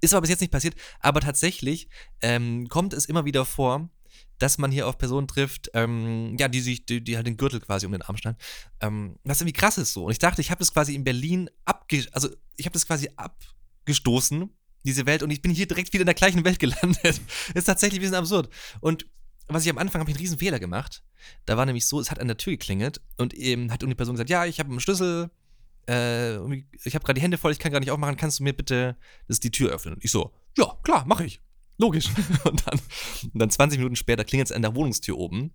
Ist aber bis jetzt nicht passiert. Aber tatsächlich ähm, kommt es immer wieder vor, dass man hier auf Personen trifft, ähm, ja, die sich, die, die halt den Gürtel quasi um den Arm schneiden. Ähm, was irgendwie krass ist so. Und ich dachte, ich habe das quasi in Berlin abge, also ich habe das quasi abgestoßen, diese Welt, und ich bin hier direkt wieder in der gleichen Welt gelandet. [laughs] ist tatsächlich ein bisschen absurd. Und was ich am Anfang habe ich einen riesen Fehler gemacht. Da war nämlich so, es hat an der Tür geklingelt und eben hat irgendeine Person gesagt, ja, ich habe einen Schlüssel, äh, ich habe gerade die Hände voll, ich kann gar nicht aufmachen, kannst du mir bitte das die Tür öffnen? Und ich so, ja, klar, mache ich. Logisch. [laughs] und, dann, und dann 20 Minuten später klingelt es an der Wohnungstür oben,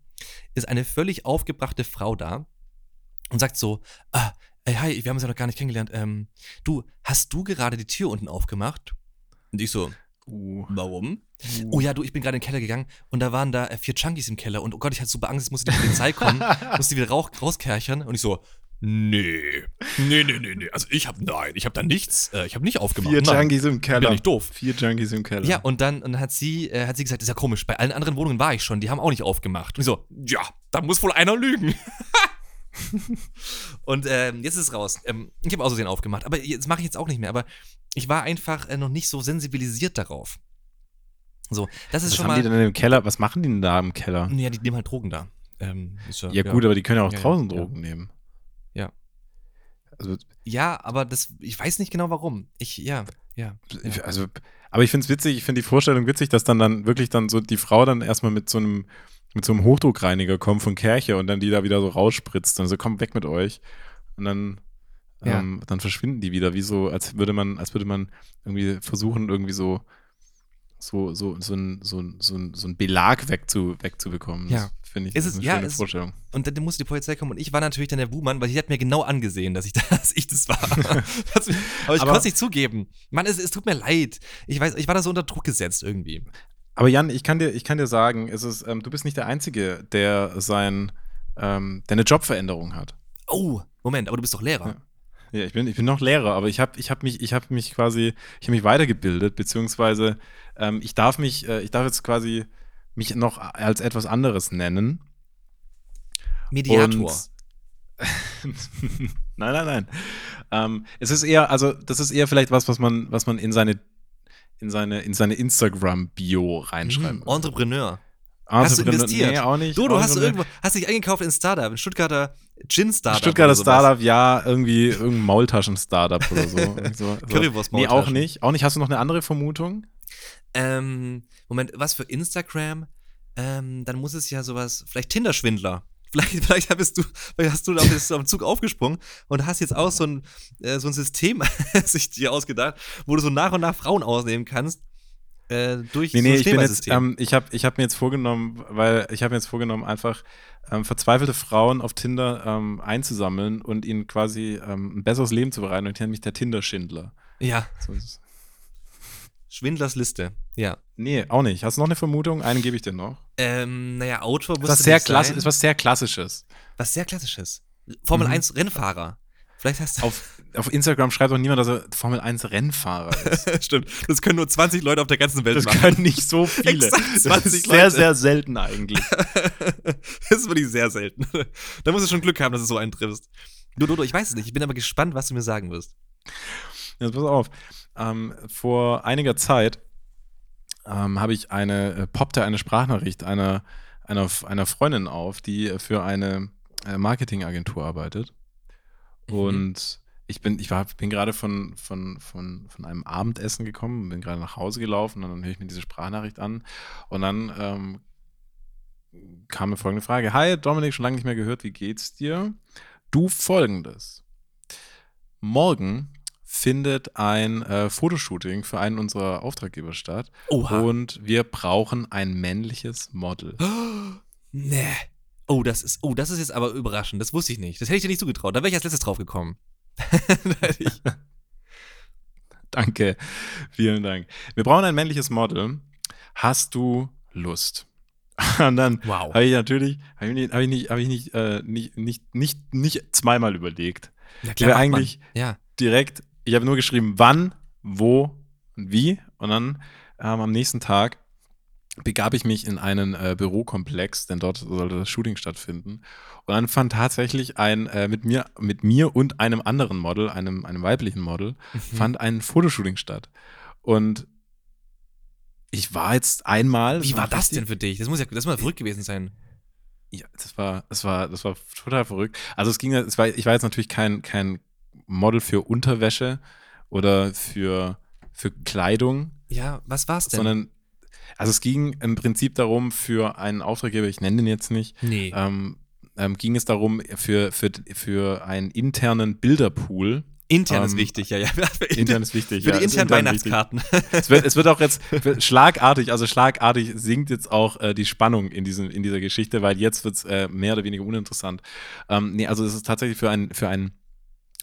ist eine völlig aufgebrachte Frau da und sagt so, ah, ey, hi, wir haben uns ja noch gar nicht kennengelernt. Ähm, du, hast du gerade die Tür unten aufgemacht? Und ich so, Uh. warum? Oh ja, du, ich bin gerade in den Keller gegangen und da waren da äh, vier Junkies im Keller und oh Gott, ich hatte super Angst, jetzt muss die Polizei kommen, [laughs] muss die wieder rauch, rauskerchern und ich so, nee, nee, nee, nee, nee, also ich hab, nein, ich hab da nichts, äh, ich hab nicht aufgemacht. Vier nein. Junkies im Bin Keller. ja nicht doof. Vier Junkies im Keller. Ja, und dann, und hat sie, äh, hat sie gesagt, ist ja komisch, bei allen anderen Wohnungen war ich schon, die haben auch nicht aufgemacht. Und ich so, ja, da muss wohl einer lügen. [laughs] [laughs] und ähm, jetzt ist es raus. Ähm, ich habe Außersehen aufgemacht, aber jetzt mache ich jetzt auch nicht mehr. Aber ich war einfach äh, noch nicht so sensibilisiert darauf. So, das ist was schon haben mal. die denn im Keller? Was machen die denn da im Keller? Ja, die nehmen halt Drogen da. Ähm, ist Ja, gut, aber die können ja auch Ja, ja, draußen ja. Drogen nehmen. Ja. Also, Ja, aber das, ich weiß nicht genau warum. Ich, ja, ja. ja. also aber ich finde es witzig, ich finde die Vorstellung witzig, dass dann dann wirklich dann so die Frau dann erstmal mit so einem mit so einem Hochdruckreiniger kommt von Kerche und dann die da wieder so rausspritzt und so, komm weg mit euch. Und dann, Ja. ähm, dann verschwinden die wieder, wie so, als würde man, als würde man irgendwie versuchen, irgendwie so, so, so, so ein, so so ein, so ein Belag wegzu, wegzubekommen. Ja. Finde ich Ist es- ist eine ja, schöne es- Vorstellung. Und dann musste die Polizei kommen und ich war natürlich dann der Buhmann, weil die hat mir genau angesehen, dass ich, [laughs] dass ich das war. [laughs] Das- aber ich konnte es nicht zugeben. Mann, es, es tut mir leid. Ich weiß, ich war da so unter Druck gesetzt irgendwie. Aber Jan, ich kann dir, ich kann dir sagen, es ist, ähm, du bist nicht der Einzige, der sein, ähm, der eine Jobveränderung hat. Oh, Moment, aber du bist doch Lehrer. Ja. Ja, ich bin, ich bin noch Lehrer, aber ich habe ich hab mich, ich habe mich quasi, ich habe mich weitergebildet, beziehungsweise ähm, ich darf mich, äh, ich darf jetzt quasi mich noch als etwas anderes nennen. Mediator. [laughs] Nein, nein, nein. Ähm, es ist eher, also das ist eher vielleicht was, was man, was man in seine, in seine, in seine Instagram-Bio reinschreiben muss. Entrepreneur. Hast du investiert? Nee, auch nicht. Du, du hast Entrepreneur. irgendwo, hast dich eingekauft in Startup, ein Stuttgarter Gin-Startup. Stuttgarter. Startup, ja, irgendwie irgendein Maultaschen-Startup oder so. [laughs] So. Currywurst Nee, auch nicht. Auch nicht. Hast du noch eine andere Vermutung? Ähm, Moment, was für Instagram? Ähm, dann muss es ja sowas, vielleicht Tinder-Schwindler. Vielleicht, [laughs] vielleicht, bist du, vielleicht hast du auf, bist den Zug aufgesprungen und hast jetzt auch so ein, äh, so ein System [laughs] sich dir ausgedacht, wo du so nach und nach Frauen ausnehmen kannst. Äh, durch Nee, so nee, ich bin jetzt, ähm, ich habe ich hab mir jetzt vorgenommen, weil ich habe mir jetzt vorgenommen, einfach ähm, verzweifelte Frauen auf Tinder ähm, einzusammeln und ihnen quasi ähm, ein besseres Leben zu bereiten. Und ich nenne mich der Tinder-Schindler. ja, So es. Schwindlers Liste. Ja. Nee, auch nicht. Hast du noch eine Vermutung? Einen gebe ich dir noch. Ähm, naja, Autor muss was, sehr klassi- ist was sehr Klassisches. was sehr Klassisches. Formel Mhm. 1 Rennfahrer. Vielleicht hast du. Auf, auf Instagram schreibt doch niemand, dass er Formel 1 Rennfahrer ist. [laughs] Stimmt. Das können nur 20 Leute auf der ganzen Welt Das machen. können nicht so [laughs] viele. Exakt das 20 ist sehr, Leute. sehr selten eigentlich. [laughs] das ist wirklich sehr selten. da musst du schon Glück haben, dass du so einen triffst. Du, Dodo, ich weiß es nicht. Ich bin aber gespannt, was du mir sagen wirst. Jetzt pass auf. Ähm, vor einiger Zeit ähm, habe ich eine, äh, poppte eine Sprachnachricht einer, einer, einer Freundin auf, die für eine äh, Marketingagentur arbeitet. Mhm. Und ich bin, ich war, bin gerade von, von, von, von einem Abendessen gekommen, bin gerade nach Hause gelaufen und dann höre ich mir diese Sprachnachricht an. Und dann ähm, kam mir folgende Frage: Hi, Dominik, schon lange nicht mehr gehört, wie geht's dir? Du folgendes. Morgen findet ein äh, Fotoshooting für einen unserer Auftraggeber statt Oha. und wir brauchen ein männliches Model. [gasps] nee. Oh, das ist, oh, das ist jetzt aber überraschend. Das wusste ich nicht. Das hätte ich dir nicht zugetraut. Da wäre ich als letztes drauf gekommen. [laughs] [laughs] Danke, vielen Dank. Wir brauchen ein männliches Model. Hast du Lust? [laughs] Und dann wow. habe ich natürlich, habe ich nicht, habe ich nicht, habe ich nicht, äh, nicht, nicht, nicht, nicht zweimal überlegt. Ja, Ich wäre eigentlich Ja. direkt, ich habe nur geschrieben, wann, wo und wie. Und dann ähm, am nächsten Tag begab ich mich in einen äh, Bürokomplex, denn dort sollte das Shooting stattfinden. Und dann fand tatsächlich ein äh, mit mir, mit mir und einem anderen Model, einem, einem weiblichen Model, Mhm. fand ein Fotoshooting statt. Und ich war jetzt einmal. Wie war das denn für dich? Das muss ja, das muss verrückt gewesen sein. Ja, das war, das war, das war total verrückt. Also es ging, es war, ich war jetzt natürlich kein, kein Model für Unterwäsche oder für, für Kleidung, Ja, was war's denn? sondern also es ging im Prinzip darum, für einen Auftraggeber, ich nenne den jetzt nicht, nee. ähm, ähm, ging es darum, für, für, für einen internen Bilderpool. intern ist ähm, wichtig, ja, ja. Für [laughs] Intern ist wichtig. Für ja, die ist internen intern. Weihnachtskarten. Es wird, es wird auch jetzt schlagartig, also schlagartig sinkt jetzt auch äh, die Spannung in, diesem, in dieser Geschichte, weil jetzt wird es äh, mehr oder weniger uninteressant. Ähm, nee, also es ist tatsächlich für einen, für einen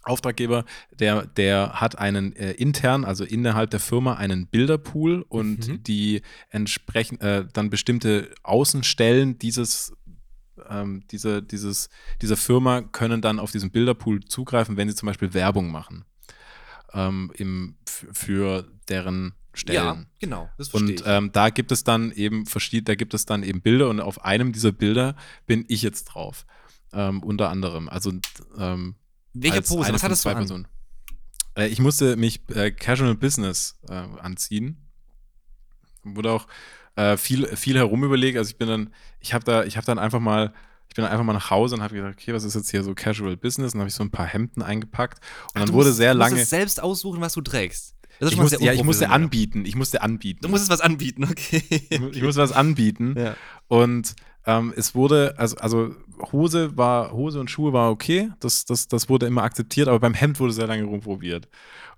Auftraggeber, der, der hat einen äh, intern, also innerhalb der Firma, einen Bilderpool und Mhm. die entsprechend äh, dann bestimmte Außenstellen dieses ähm, diese, dieses, dieser Firma können dann auf diesen Bilderpool zugreifen, wenn sie zum Beispiel Werbung machen ähm, im, für deren Stellen. Ja, genau. Das verstehe Und ähm, da gibt es dann eben verschiedene, da gibt es dann eben Bilder und auf einem dieser Bilder bin ich jetzt drauf. Ähm, unter anderem. Also ähm, Welche Pose? eine Was hattest du an? Personen. Äh, ich musste mich äh, Casual Business äh, anziehen. Wurde auch äh, viel, viel herum überlegt. Also ich bin dann, ich habe da, ich habe dann einfach mal, ich bin einfach mal nach Hause und habe gesagt, okay, was ist jetzt hier so Casual Business? Und dann habe ich so ein paar Hemden eingepackt. Und Ach, dann du wurde musst- sehr du lange. musstest selbst aussuchen, was du trägst. Das ist Ich musste, ja, ich musste anbieten. Ich musste anbieten. Du musstest was anbieten, okay. ich, ich musste was anbieten. ja. Und ähm, es wurde, also, also Hose war, Hose und Schuhe war okay, das, das, das wurde immer akzeptiert, aber beim Hemd wurde sehr lange rumprobiert.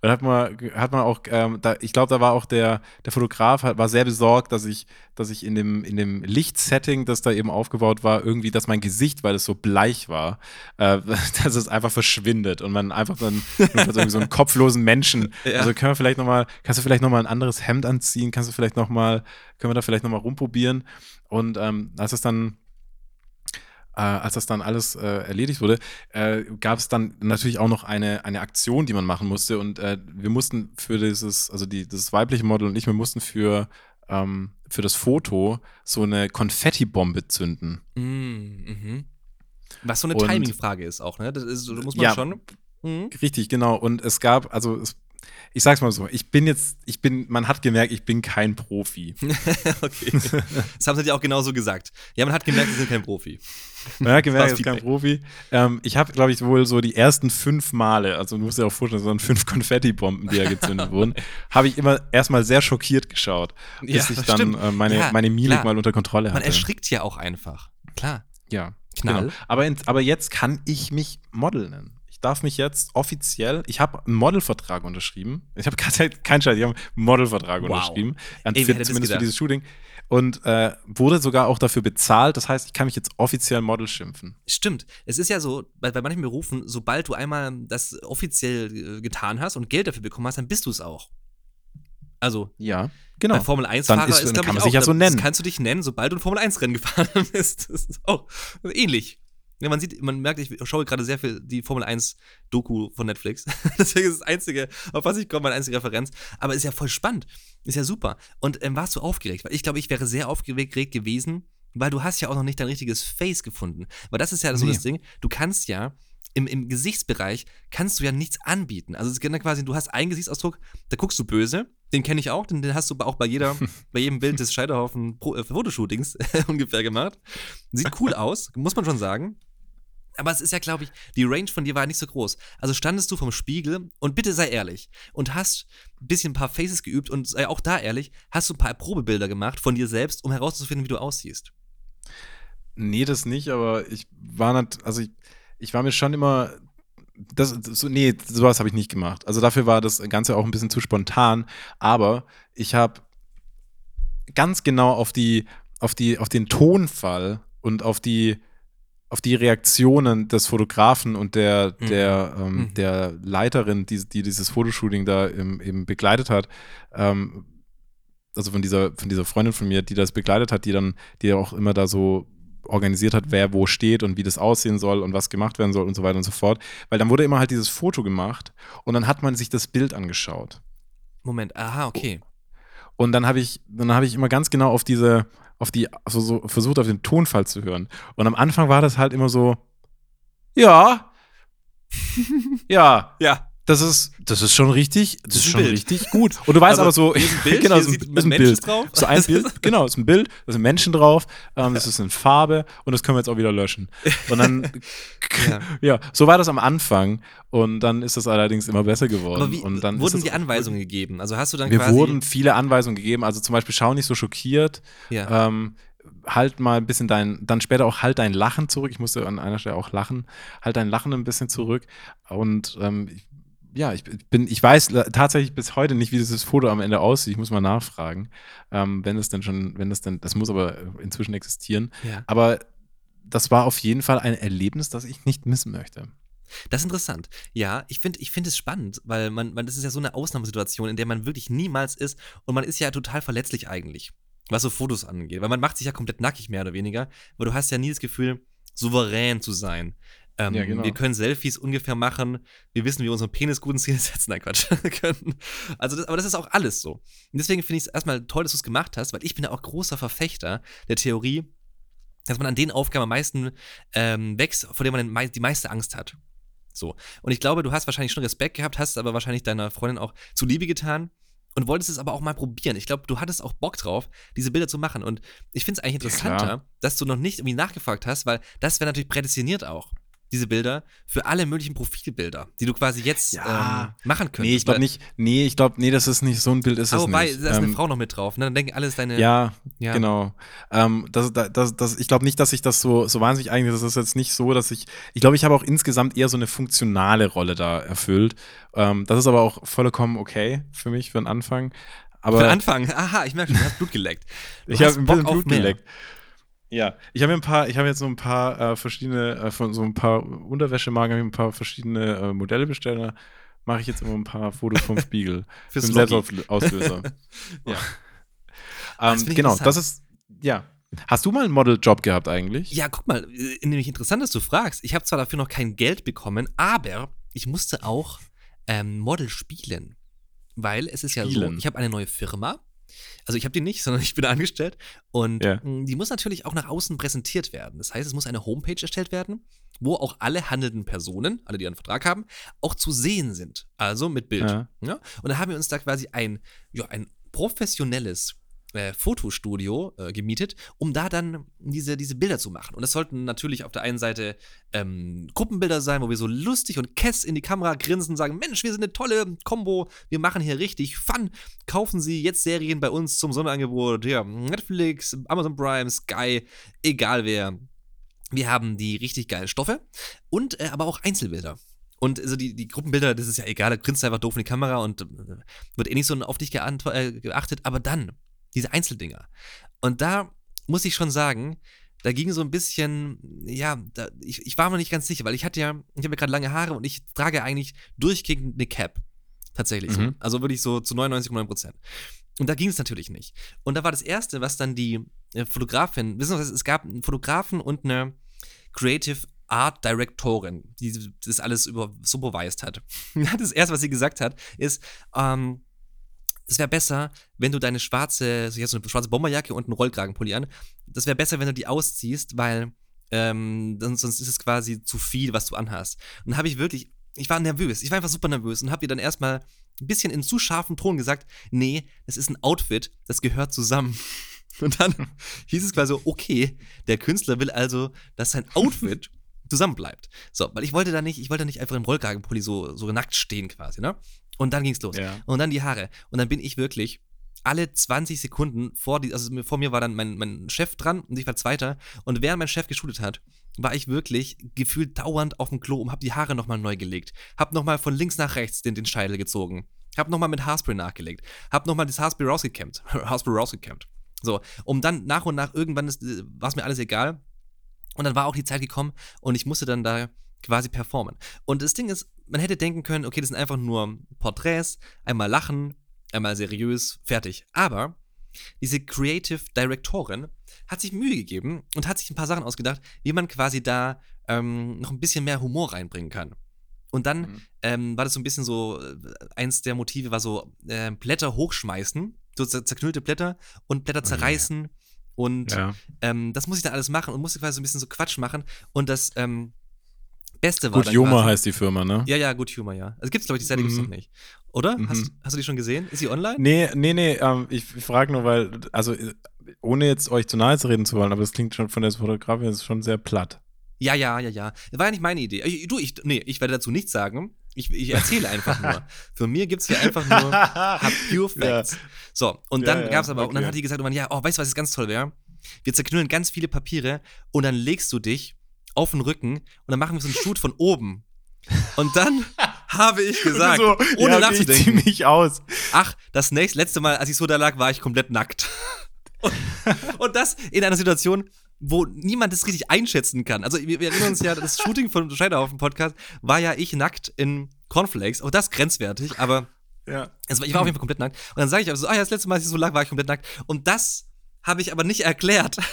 Und hat man, hat man auch, ähm, da, ich glaube, da war auch der, der Fotograf hat, war sehr besorgt, dass ich, dass ich in dem, in dem Lichtsetting, das da eben aufgebaut war, irgendwie, dass mein Gesicht, weil es so bleich war, äh, [laughs] dass es einfach verschwindet und man einfach dann so einen kopflosen Menschen. [laughs] Ja. Also können wir vielleicht nochmal, kannst du vielleicht nochmal ein anderes Hemd anziehen, kannst du vielleicht nochmal, können wir da vielleicht nochmal rumprobieren? Und ähm, als es dann äh, als das dann alles äh, erledigt wurde, äh, gab es dann natürlich auch noch eine, eine Aktion, die man machen musste. Und äh, wir mussten für dieses, also die, das weibliche Model und ich, wir mussten für, ähm, für das Foto so eine Konfettibombe zünden. Mm, mhm. Was so eine Timing-Frage ist auch, ne? Das ist, da muss man Ja. schon. Mhm. Richtig, genau. Und es gab, also es, ich sag's mal so, ich bin jetzt, ich bin, man hat gemerkt, ich bin kein Profi. [laughs] okay. Das haben sie dir auch genauso gesagt. Ja, man hat gemerkt, sie sind kein Profi. Man hat gemerkt, ich bin kein. Profi. Ähm, ich habe, glaube ich, wohl so die ersten fünf Male, also du musst dir auch vorstellen, so fünf Konfettibomben, die ja gezündet wurden, [laughs] habe ich immer erstmal sehr schockiert geschaut, bis Ja, ich dann äh, meine, Ja, meine Mimik klar. mal unter Kontrolle Man hatte. erschrickt ja auch einfach. Klar. Ja, Knall. Genau. Aber, in, aber jetzt kann ich mich Model nennen. Ich darf mich jetzt offiziell, ich habe einen Modelvertrag unterschrieben. Ich habe keinen Scheiß, ich habe einen Modelvertrag Wow. unterschrieben. Ey, für, zumindest für dieses Shooting. Und äh, wurde sogar auch dafür bezahlt. Das heißt, ich kann mich jetzt offiziell Model schimpfen. Stimmt. Es ist ja so, bei, bei manchen Berufen, sobald du einmal das offiziell äh, getan hast und Geld dafür bekommen hast, dann bist du es auch. Also, Ja, genau. ein Formel 1-Fahrer Dann ist- ist, glaube kann ich, man sich auch, ja so das nennen. kannst du dich nennen, sobald du ein Formel 1-Rennen [laughs] gefahren bist. Das ist auch ähnlich. Ja, man sieht, man merkt, ich schaue gerade sehr viel die Formel 1-Doku von Netflix. [laughs] Deswegen ist das einzige, auf was ich komme, meine einzige Referenz. Aber ist ja voll spannend. Ist ja super. Und ähm, warst du aufgeregt? Weil ich glaube, ich wäre sehr aufgeregt gewesen, weil du hast ja auch noch nicht dein richtiges Face gefunden. Weil das ist ja so Nee. das Ding. Du kannst ja im, im Gesichtsbereich kannst du ja nichts anbieten. Also es ist genau quasi, du hast einen Gesichtsausdruck, da guckst du böse, den kenne ich auch, den, den hast du auch bei jeder, [laughs] bei jedem Bild des Scheiterhaufen Pro, äh, Fotoshootings [laughs] ungefähr gemacht. Sieht cool aus, muss man schon sagen. Aber es ist ja, glaube ich, die Range von dir war nicht so groß. Also standest du vom Spiegel und bitte sei ehrlich und hast ein bisschen ein paar Faces geübt und sei auch da ehrlich, hast du ein paar Probebilder gemacht von dir selbst, um herauszufinden, wie du aussiehst. Nee, das nicht, aber ich war nicht, also ich, ich war mir schon immer, das, so, nee, sowas habe ich nicht gemacht. Also dafür war das Ganze auch ein bisschen zu spontan, aber ich habe ganz genau auf die, auf die, auf den Tonfall und auf die, auf die Reaktionen des Fotografen und der, Mhm. der, ähm, Mhm. der Leiterin, die, die dieses Fotoshooting da im, eben begleitet hat, ähm, also von dieser, von dieser Freundin von mir, die das begleitet hat, die dann, die auch immer da so organisiert hat, wer wo steht und wie das aussehen soll und was gemacht werden soll und so weiter und so fort. Weil dann wurde immer halt dieses Foto gemacht und dann hat man sich das Bild angeschaut. Moment, aha, okay. Und dann habe ich, dann habe ich immer ganz genau auf diese, auf die, also so versucht, auf den Tonfall zu hören. Und am Anfang war das halt immer so, ja, [laughs] ja, Ja. das ist, das ist schon richtig, das, Das ist ist schon Bild. richtig gut. Und du [laughs] weißt Aber aber so, ist [laughs] Bild, genau, so sieht ein, ist ein Bild. drauf. So ein Bild, [laughs] genau, ist ein Bild, da sind Menschen drauf, ähm, das ist in Farbe und das können wir jetzt auch wieder löschen. Und dann, Ja. ja. so war das am Anfang und dann ist das allerdings immer besser geworden. Aber wie und dann ist wurden die Anweisungen gegeben? Also hast du dann Mir quasi. wurden viele Anweisungen gegeben, also zum Beispiel schau nicht so schockiert, ja. ähm, halt mal ein bisschen dein, dann später auch halt dein Lachen zurück. Ich musste an einer Stelle auch lachen, halt dein Lachen ein bisschen zurück. Und ähm, ich, ja, ich bin, ich weiß tatsächlich bis heute nicht, wie dieses Foto am Ende aussieht. Ich muss mal nachfragen, ähm, wenn es denn schon, wenn es denn, das muss aber inzwischen existieren. ja. Aber das war auf jeden Fall ein Erlebnis, das ich nicht missen möchte. Das ist interessant. Ja, ich finde ich find es spannend, weil man, man, das ist ja so eine Ausnahmesituation, in der man wirklich niemals ist und man ist ja total verletzlich eigentlich, was so Fotos angeht. Weil man macht sich ja komplett nackig, mehr oder weniger, aber du hast ja nie das Gefühl, souverän zu sein. Ähm, Ja, genau. Wir können Selfies ungefähr machen, wir wissen, wie wir unseren Penis gut in Szene setzen. Nein, Quatsch. [laughs] können. Also das, aber das ist auch alles so. Und deswegen finde ich es erstmal toll, dass du es gemacht hast, weil ich bin ja auch großer Verfechter der Theorie, dass man an den Aufgaben am meisten ähm, wächst, vor denen man den die meiste Angst hat. So. Und ich glaube, du hast wahrscheinlich schon Respekt gehabt, hast aber wahrscheinlich deiner Freundin auch zuliebe getan und wolltest es aber auch mal probieren. Ich glaube, du hattest auch Bock drauf, diese Bilder zu machen. Und ich finde es eigentlich interessanter, dass du noch nicht irgendwie nachgefragt hast, weil das wäre natürlich prädestiniert auch. Diese Bilder für alle möglichen Profilbilder, die du quasi jetzt Ja. ähm, machen könntest. Nee, ich glaube nicht, nee, ich glaube, nee, das ist nicht, so ein Bild ist Aber es wobei, nicht. da ist eine Ähm, Frau noch mit drauf. Ne? Dann denken alle, es ist deine. Ja, Ja. genau. Ähm, das, das, das, ich glaube nicht, dass ich das so, so wahnsinnig eigentlich, das ist jetzt nicht so, dass ich, ich glaube, ich habe auch insgesamt eher so eine funktionale Rolle da erfüllt. Ähm, das ist aber auch vollkommen okay für mich für den Anfang. Aber Für den Anfang. Aha, ich merke schon, du hast Blut geleckt. [laughs] Du ich habe ein bisschen Blut geleckt. Ja, ich habe mir ein paar, ich habe jetzt so ein paar äh, verschiedene, äh, von so ein paar Unterwäschemarken, habe ich ein paar verschiedene äh, Modelle bestellt. Mache ich jetzt immer ein paar Fotos vom [laughs] Spiegel. Fürs Loggi. Selbstauslöser. [laughs] Ja. Das Ähm, ich genau, das ist, ja. Hast du mal einen Modeljob gehabt eigentlich? Ja, guck mal, äh, nämlich interessant, dass du fragst. Ich habe zwar dafür noch kein Geld bekommen, aber ich musste auch ähm, Model spielen. Weil es ist ja so, Spielen. ich habe eine neue Firma. Also ich habe die nicht, [laughs] sondern ich bin angestellt. Und Ja. mh, die muss natürlich auch nach außen präsentiert werden. Das heißt, es muss eine Homepage erstellt werden wo auch alle handelnden Personen, alle, die einen Vertrag haben, auch zu sehen sind. Also mit Bild. Ja. Ja? Und da haben wir uns da quasi ein, ja, ein professionelles äh, Fotostudio äh, gemietet, um da dann diese, diese Bilder zu machen. Und das sollten natürlich auf der einen Seite ähm, Gruppenbilder sein, wo wir so lustig und kess in die Kamera grinsen und sagen, Mensch, wir sind eine tolle Combo, wir machen hier richtig Fun. Kaufen Sie jetzt Serien bei uns zum Sonderangebot. Ja, Netflix, Amazon Prime, Sky, egal wer. Wir haben die richtig geilen Stoffe und äh, aber auch Einzelbilder. Und also die, die Gruppenbilder, das ist ja egal, da grinst du einfach doof in die Kamera und äh, wird eh nicht so auf dich äh, geachtet. Aber dann, diese Einzeldinger. Und da muss ich schon sagen, da ging so ein bisschen, ja, da, ich, ich war mir nicht ganz sicher, weil ich hatte ja, ich habe ja gerade lange Haare und ich trage eigentlich durchgehend eine Cap. Tatsächlich so. Mhm. Also wirklich so zu 99,9 Prozent. Und da ging es natürlich nicht. Und da war das Erste, was dann die äh, Fotografin, wissen Sie, was, es gab einen Fotografen und eine Creative Art Directorin, die das alles über supervised hat. [laughs] Das Erste, was sie gesagt hat, ist, ähm, es wäre besser, wenn du deine schwarze, also ich so eine schwarze Bomberjacke und einen Rollkragenpulli an, das wäre besser, wenn du die ausziehst, weil ähm, dann, sonst ist es quasi zu viel, was du anhast. Und habe ich wirklich, ich war nervös, ich war einfach super nervös und habe ihr dann erstmal ein bisschen in zu scharfem Ton gesagt, nee, das ist ein Outfit, das gehört zusammen. [laughs] Und dann hieß es quasi, so, okay, der Künstler will also, dass sein Outfit zusammenbleibt. So, weil ich wollte da nicht, ich wollte da nicht einfach im Rollkragenpulli so, so nackt stehen quasi, ne? Und dann ging's los. Ja. Und dann die Haare. Und dann bin ich wirklich alle 20 Sekunden vor die, also vor mir war dann mein, mein Chef dran und ich war Zweiter. Und während mein Chef geshootet hat, war ich wirklich gefühlt dauernd auf dem Klo und hab die Haare nochmal neu gelegt. Hab nochmal von links nach rechts den, den Scheitel gezogen. Hab nochmal mit Haarspray nachgelegt. Hab nochmal das Haarspray rausgekämmt. [laughs] Haarspray rausgekämmt. So, um dann nach und nach irgendwann war es mir alles egal. Und dann war auch die Zeit gekommen und ich musste dann da quasi performen. Und das Ding ist, man hätte denken können, okay, das sind einfach nur Porträts, einmal lachen, einmal seriös, fertig. Aber diese Creative Directorin hat sich Mühe gegeben und hat sich ein paar Sachen ausgedacht, wie man quasi da ähm, noch ein bisschen mehr Humor reinbringen kann. Und dann Mhm. ähm, war das so ein bisschen so, äh, eins der Motive war so äh, Blätter hochschmeißen, so zer- zerknüllte Blätter und Blätter Oh je. Und Ja. ähm, das muss ich dann alles machen und musste quasi so ein bisschen so Quatsch machen. Und das ähm, Beste war Gut, dann Joma quasi, heißt die Firma, ne? Ja, ja, Good Humor, ja. Also gibt's, glaube ich, die Seite gibt's Mhm. noch nicht. Oder? Mhm. Hast, hast du die schon gesehen? Ist sie online? Nee, nee, nee, ähm, ich, frage nur, weil, also, ohne jetzt euch zu nahe zu reden zu wollen, aber das klingt schon von der Fotografie, das ist schon sehr platt. Ja, ja, ja, ja. War ja nicht meine Idee. Ich, du, ich, nee, ich werde dazu nichts sagen. Ich, ich erzähle einfach nur. [laughs] Für mir gibt's hier einfach nur [laughs] hab pure Facts. So, und Ja, dann ja, gab's aber, und dann okay. hat die gesagt, ja, oh, weißt du, was jetzt ganz toll wäre? Wir zerknüllen ganz viele Papiere und dann legst du dich auf den Rücken und dann machen wir so einen Shoot von oben. Und dann [laughs] habe ich gesagt, so, ohne ja, okay, nachzudenken, Ich mich aus. ach, das nächste, letzte Mal, als ich so da lag, war ich komplett nackt. Und, und das in einer Situation, wo niemand das richtig einschätzen kann. Also wir, wir erinnern uns ja, das Shooting von Scheiterhaufen Podcast war ja ich nackt in Cornflakes. Auch das grenzwertig, aber Ja. es war, ich war auf jeden Fall komplett nackt. Und dann sage ich aber so, ah ja, das letzte Mal, als ich so lag, war ich komplett nackt. Und das habe ich aber nicht erklärt. [laughs]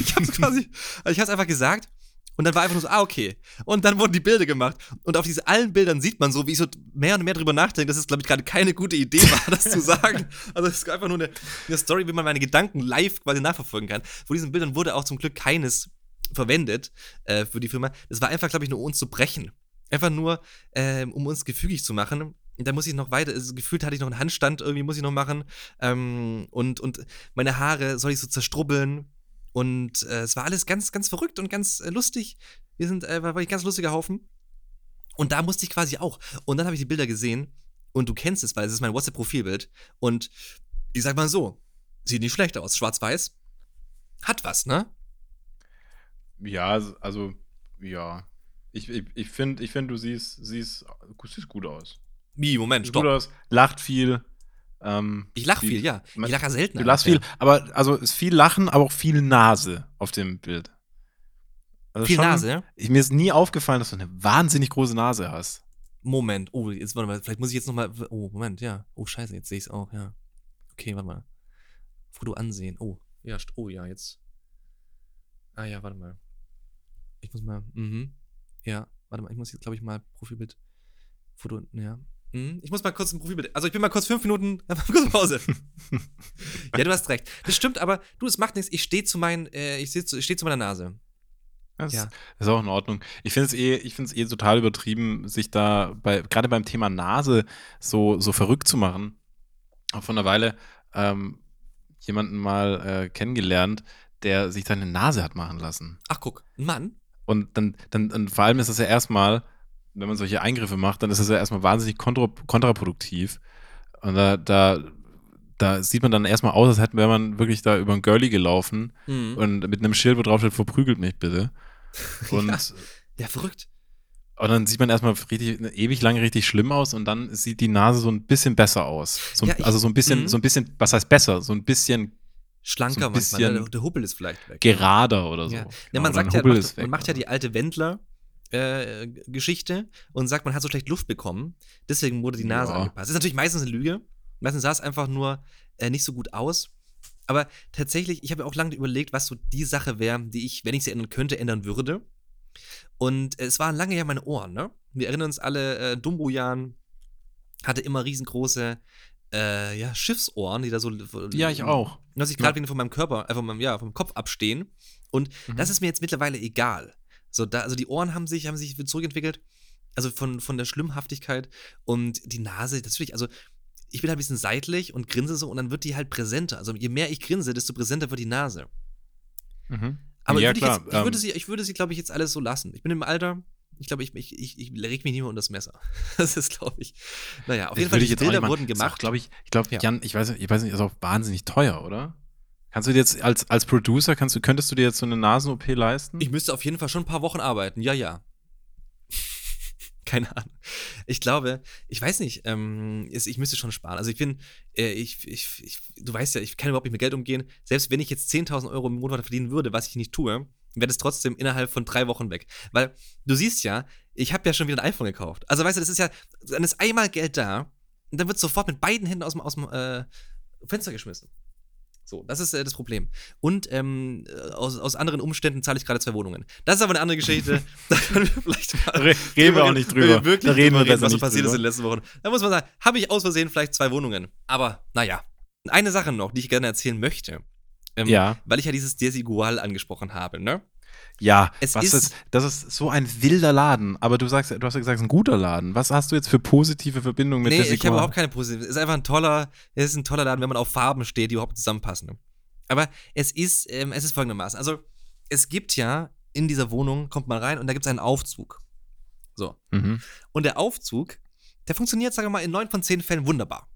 Ich habe es quasi, also ich habe es einfach gesagt. Und dann war einfach nur so, ah, okay. Und dann wurden die Bilder gemacht. Und auf diesen allen Bildern sieht man so, wie ich so mehr und mehr drüber nachdenke, dass es, glaube ich, gerade keine gute Idee war, das zu sagen. [laughs] Also es ist einfach nur eine, eine Story, wie man meine Gedanken live quasi nachverfolgen kann. Von diesen Bildern wurde auch zum Glück keines verwendet äh, für die Firma. Das war einfach, glaube ich, nur um uns zu brechen. Einfach nur, ähm, um uns gefügig zu machen. Und da muss ich noch weiter, also gefühlt hatte ich noch einen Handstand, irgendwie muss ich noch machen. Ähm, und, und meine Haare soll ich so zerstrubbeln. Und äh, es war alles ganz, ganz verrückt und ganz äh, lustig. Wir sind, äh, war war ein ganz lustiger Haufen. Und da musste ich quasi auch. Und dann habe ich die Bilder gesehen. Und du kennst es, weil es ist mein WhatsApp-Profilbild. Und ich sag mal so, sieht nicht schlecht aus. Schwarz-Weiß. Hat was, ne? Ja, also, ja. Ich, ich, ich finde, ich find, du siehst, siehst, siehst gut aus. Wie, Moment, Siehst gut stopp. aus, lacht viel. Ähm, Ich lache viel, ja. Ich lache selten. Du lachst viel, aber also ist viel Lachen, aber auch viel Nase auf dem Bild. Also Viel schon- Nase? Ich, mir ist nie aufgefallen, dass du eine wahnsinnig große Nase hast. Moment. Oh, jetzt warte mal. Vielleicht muss ich jetzt nochmal. Oh, Moment, ja. Oh, scheiße, jetzt sehe ich es auch, ja. Okay, warte mal. Foto ansehen. Oh, ja, oh ja, jetzt. Ah ja, warte mal. Ich muss mal. Mhm. Ja, warte mal, ich muss jetzt, glaube ich, mal Profilbild. Foto, ja. Mhm. Ich muss mal kurz ein Profilbild. Also ich bin mal kurz fünf Minuten. [laughs] kurz Pause. [laughs] ja, du hast recht. Das stimmt, aber du, es macht nichts. Ich stehe zu meinen, äh, ich stehe zu, ich steh zu meiner Nase. Das Ja. ist auch in Ordnung. Ich finde es eh, ich finde es eh total übertrieben, sich da bei, gerade beim Thema Nase so, so verrückt zu machen. Auch vor einer Weile ähm, jemanden mal äh, kennengelernt, der sich seine Nase hat machen lassen. Ach, guck, ein Mann. Und dann, dann, und vor allem ist das ja erstmal, wenn man solche Eingriffe macht, dann ist das ja erstmal wahnsinnig kontra, kontraproduktiv. Und da, da, da sieht man dann erstmal aus, als hätten wäre man wirklich da über ein Girlie gelaufen Mhm. und mit einem Schild, wo drauf steht, verprügelt mich bitte. [laughs] Und, Ja. Ja, verrückt. und dann sieht man erstmal richtig, ewig lang richtig schlimm aus und dann sieht die Nase so ein bisschen besser aus. So, Ja, ich- also so ein bisschen, Mhm. so ein bisschen, was heißt besser? So ein bisschen Schlanker So ein manchmal. Ne? bisschen Der, der Hubbel ist vielleicht weg. gerader oder so. Ja. Genau, Ja, man sagt ja, Hubbel macht, man macht ja die alte Wendler. Äh, Geschichte und sagt, man hat so schlecht Luft bekommen, deswegen wurde die Nase Ja. angepasst. Das ist natürlich meistens eine Lüge. Meistens sah es einfach nur äh, nicht so gut aus. Aber tatsächlich, ich habe auch lange überlegt, was so die Sache wäre, die ich, wenn ich sie ändern könnte, ändern würde. Und äh, es waren lange ja meine Ohren, ne? Wir erinnern uns alle, äh, Dumbo-Jan hatte immer riesengroße äh, ja, Schiffsohren, die da so. Ja, ich auch. Dass ich gerade wieder von meinem Körper, äh, von meinem, ja, vom Kopf abstehen. Und Mhm. das ist mir jetzt mittlerweile egal. So, da, also die Ohren haben sich, haben sich zurückentwickelt. Also von, von der Schlimmhaftigkeit. Und die Nase, natürlich, also ich bin halt ein bisschen seitlich und grinse so und dann wird die halt präsenter. Also je mehr ich grinse, desto präsenter wird die Nase. Mhm. Aber ja, würde ich, klar. jetzt, ich, würde sie, ich würde sie, glaube ich, jetzt alles so lassen. Ich bin im Alter, ich glaube, ich, ich, ich, ich reg mich nicht mehr unter das Messer. [laughs] Das ist, glaube ich. Naja, auf jeden Fall, würde die Bilder wurden gemacht. glaube ich, ich glaube, Ja. Jan, ich weiß, nicht- ich weiß nicht, ist auch wahnsinnig teuer, oder? Kannst du dir jetzt als, als Producer, kannst du, könntest du dir jetzt so eine Nasen-OP leisten? Ich müsste auf jeden Fall schon ein paar Wochen arbeiten. Ja, ja. [laughs] Keine Ahnung. Ich glaube, ich weiß nicht, ähm, ich müsste schon sparen. Also ich bin, äh, ich, ich, ich, du weißt ja, ich kann überhaupt nicht mit Geld umgehen. Selbst wenn ich jetzt 10.000 Euro im Monat verdienen würde, was ich nicht tue, wäre das trotzdem innerhalb von drei Wochen weg. Weil du siehst ja, ich habe ja schon wieder ein iPhone gekauft. Also weißt du, das ist ja, dann ist einmal Geld da und dann wird sofort mit beiden Händen aus dem, aus dem äh, Fenster geschmissen. So, das ist äh, das Problem. Und ähm, äh, aus, aus anderen Umständen zahle ich gerade zwei Wohnungen. Das ist aber eine andere Geschichte. [laughs] da können wir vielleicht mal Re- reden wir auch nicht drüber. wirklich Da reden wir besser was so passiert ist drüber. in den letzten Wochen. Da muss man sagen, habe ich aus Versehen vielleicht zwei Wohnungen. Aber naja. Eine Sache noch, die ich gerne erzählen möchte. Ähm, Ja. Weil ich ja dieses Desigual angesprochen habe, ne? Ja, Es was ist- ist, das ist so ein wilder Laden. Aber du sagst, du hast ja gesagt, es ist ein guter Laden. Was hast du jetzt für positive Verbindungen mit nee, Desigual? ich habe überhaupt keine positive. Es ist einfach ein toller, es ist ein toller Laden, wenn man auf Farben steht, die überhaupt zusammenpassen. Aber es ist, ähm, es ist folgendermaßen. Also, es gibt ja in dieser Wohnung, kommt man rein und da gibt es einen Aufzug. So. Mhm. Und der Aufzug, der funktioniert, sagen wir mal, in neun von zehn Fällen wunderbar.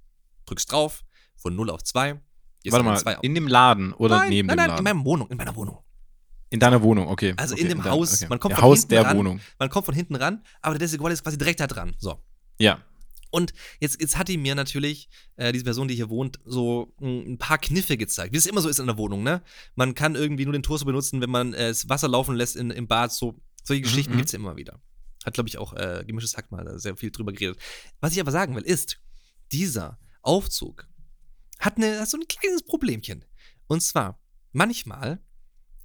Drückst drauf, von 0 auf 2. Warte mal, in dem Laden oder nein, neben nein, dem nein, Laden? in meiner Wohnung, in meiner Wohnung. In deiner Wohnung, okay. Also okay, in dem dein- Haus, okay. man kommt der von Haus hinten der ran. Wohnung. Man kommt von hinten ran, aber der Desigual ist quasi direkt da dran. So. Ja. Und jetzt, jetzt hat die mir natürlich, äh, diese Person, die hier wohnt, so ein paar Kniffe gezeigt, wie es immer so ist in der Wohnung, ne? Man kann irgendwie nur den Toaster benutzen, wenn man äh, das Wasser laufen lässt in, im Bad. So, solche Mhm, Geschichten mhm. gibt es immer wieder. Hat, glaube ich, auch äh, Gemischtes Hack mal sehr viel drüber geredet. Was ich aber sagen will, ist, dieser Aufzug hat, eine, hat so ein kleines Problemchen. Und zwar, manchmal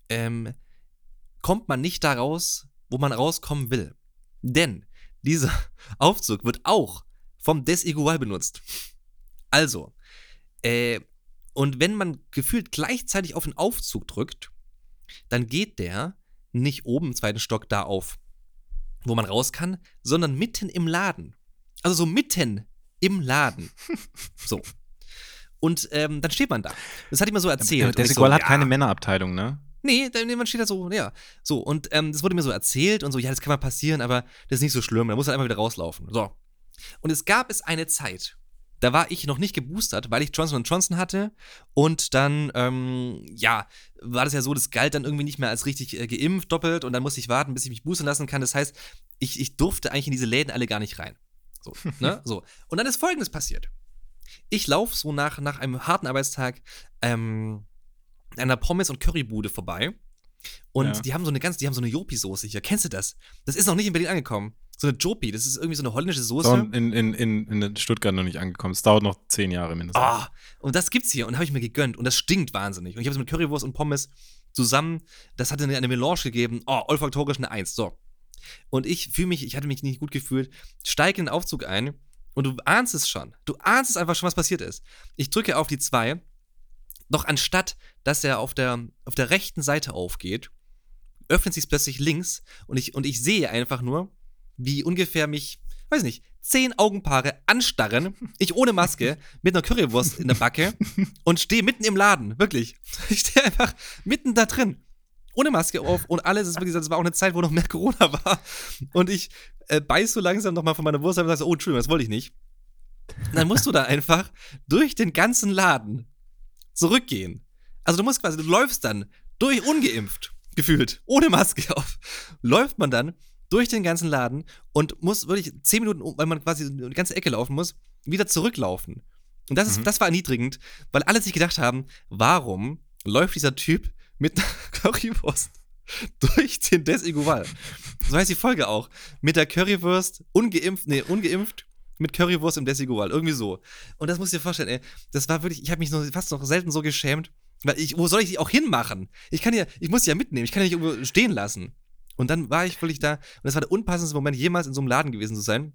ähm, kommt man nicht da raus, wo man rauskommen will. Denn dieser [laughs] Aufzug wird auch vom Desigual benutzt. Also, äh, und wenn man gefühlt gleichzeitig auf den Aufzug drückt, dann geht der nicht oben im zweiten Stock da auf, wo man raus kann, sondern mitten im Laden. Also so mitten im Laden. [laughs] So. Und ähm, dann steht man da. Das hat ihm mal so erzählt. Ich Desigual so, hat ja. keine Männerabteilung, ne? Nee, man steht da so, ja. So, und ähm, das wurde mir so erzählt und so, ja, das kann mal passieren, aber das ist nicht so schlimm, da muss er einfach wieder rauslaufen. So. Und es gab es eine Zeit, da war ich noch nicht geboostert, weil ich Johnson Johnson hatte und dann, ähm, ja, war das ja so, das galt dann irgendwie nicht mehr als richtig äh, geimpft doppelt und dann musste ich warten, bis ich mich boostern lassen kann. Das heißt, ich, ich durfte eigentlich in diese Läden alle gar nicht rein. So, [laughs] ne? So. Und dann ist Folgendes passiert. Ich laufe so nach, nach einem harten Arbeitstag, ähm, einer Pommes- und Currybude vorbei. Und Ja. die haben so eine ganz, die haben so eine Jopi-Soße hier. Kennst du das? Das ist noch nicht in Berlin angekommen. So eine Jopi, das ist irgendwie so eine holländische Soße. In, in, in, in Stuttgart noch nicht angekommen. Es dauert noch zehn Jahre mindestens. Ah, und das gibt's hier und habe ich mir gegönnt und das stinkt wahnsinnig. Und ich habe es mit Currywurst und Pommes zusammen, das hatte eine, eine Melange gegeben. Oh, olfaktorisch eine Eins. So. Und ich fühle mich, ich hatte mich nicht gut gefühlt, steige in den Aufzug ein und du ahnst es schon. Du ahnst es einfach schon, was passiert ist. Ich drücke auf die zwei, doch anstatt, dass er auf der, auf der rechten Seite aufgeht, öffnet sich plötzlich links und ich, und ich sehe einfach nur, wie ungefähr mich, weiß nicht, zehn Augenpaare anstarren, ich ohne Maske, mit einer Currywurst in der Backe und stehe mitten im Laden, wirklich. [laughs] Ich stehe einfach mitten da drin ohne Maske auf und alles ist wirklich, das war auch eine Zeit, wo noch mehr Corona war. Und ich äh, beiß so langsam nochmal von meiner Wurst und sage, oh, Entschuldigung, das wollte ich nicht. Und dann musst du da einfach durch den ganzen Laden zurückgehen. Also du musst quasi, du läufst dann durch ungeimpft, gefühlt, ohne Maske auf, läuft man dann durch den ganzen Laden und muss wirklich zehn Minuten, weil man quasi die ganze Ecke laufen muss, wieder zurücklaufen. Und das, ist, mhm. das war erniedrigend, weil alle sich gedacht haben, warum läuft dieser Typ mit einer [laughs] Currywurst durch den Desigual. So heißt die Folge auch. Mit der Currywurst, ungeimpft, nee, ungeimpft, mit Currywurst im Desigual. Irgendwie so. Und das musst du dir vorstellen, ey. Das war wirklich, ich habe mich noch, fast noch selten so geschämt. Weil ich, wo soll ich die auch hinmachen? Ich kann ja, ich muss die ja mitnehmen, ich kann ja nicht irgendwo stehen lassen. Und dann war ich wirklich da, und das war der unpassendste Moment, jemals in so einem Laden gewesen zu sein.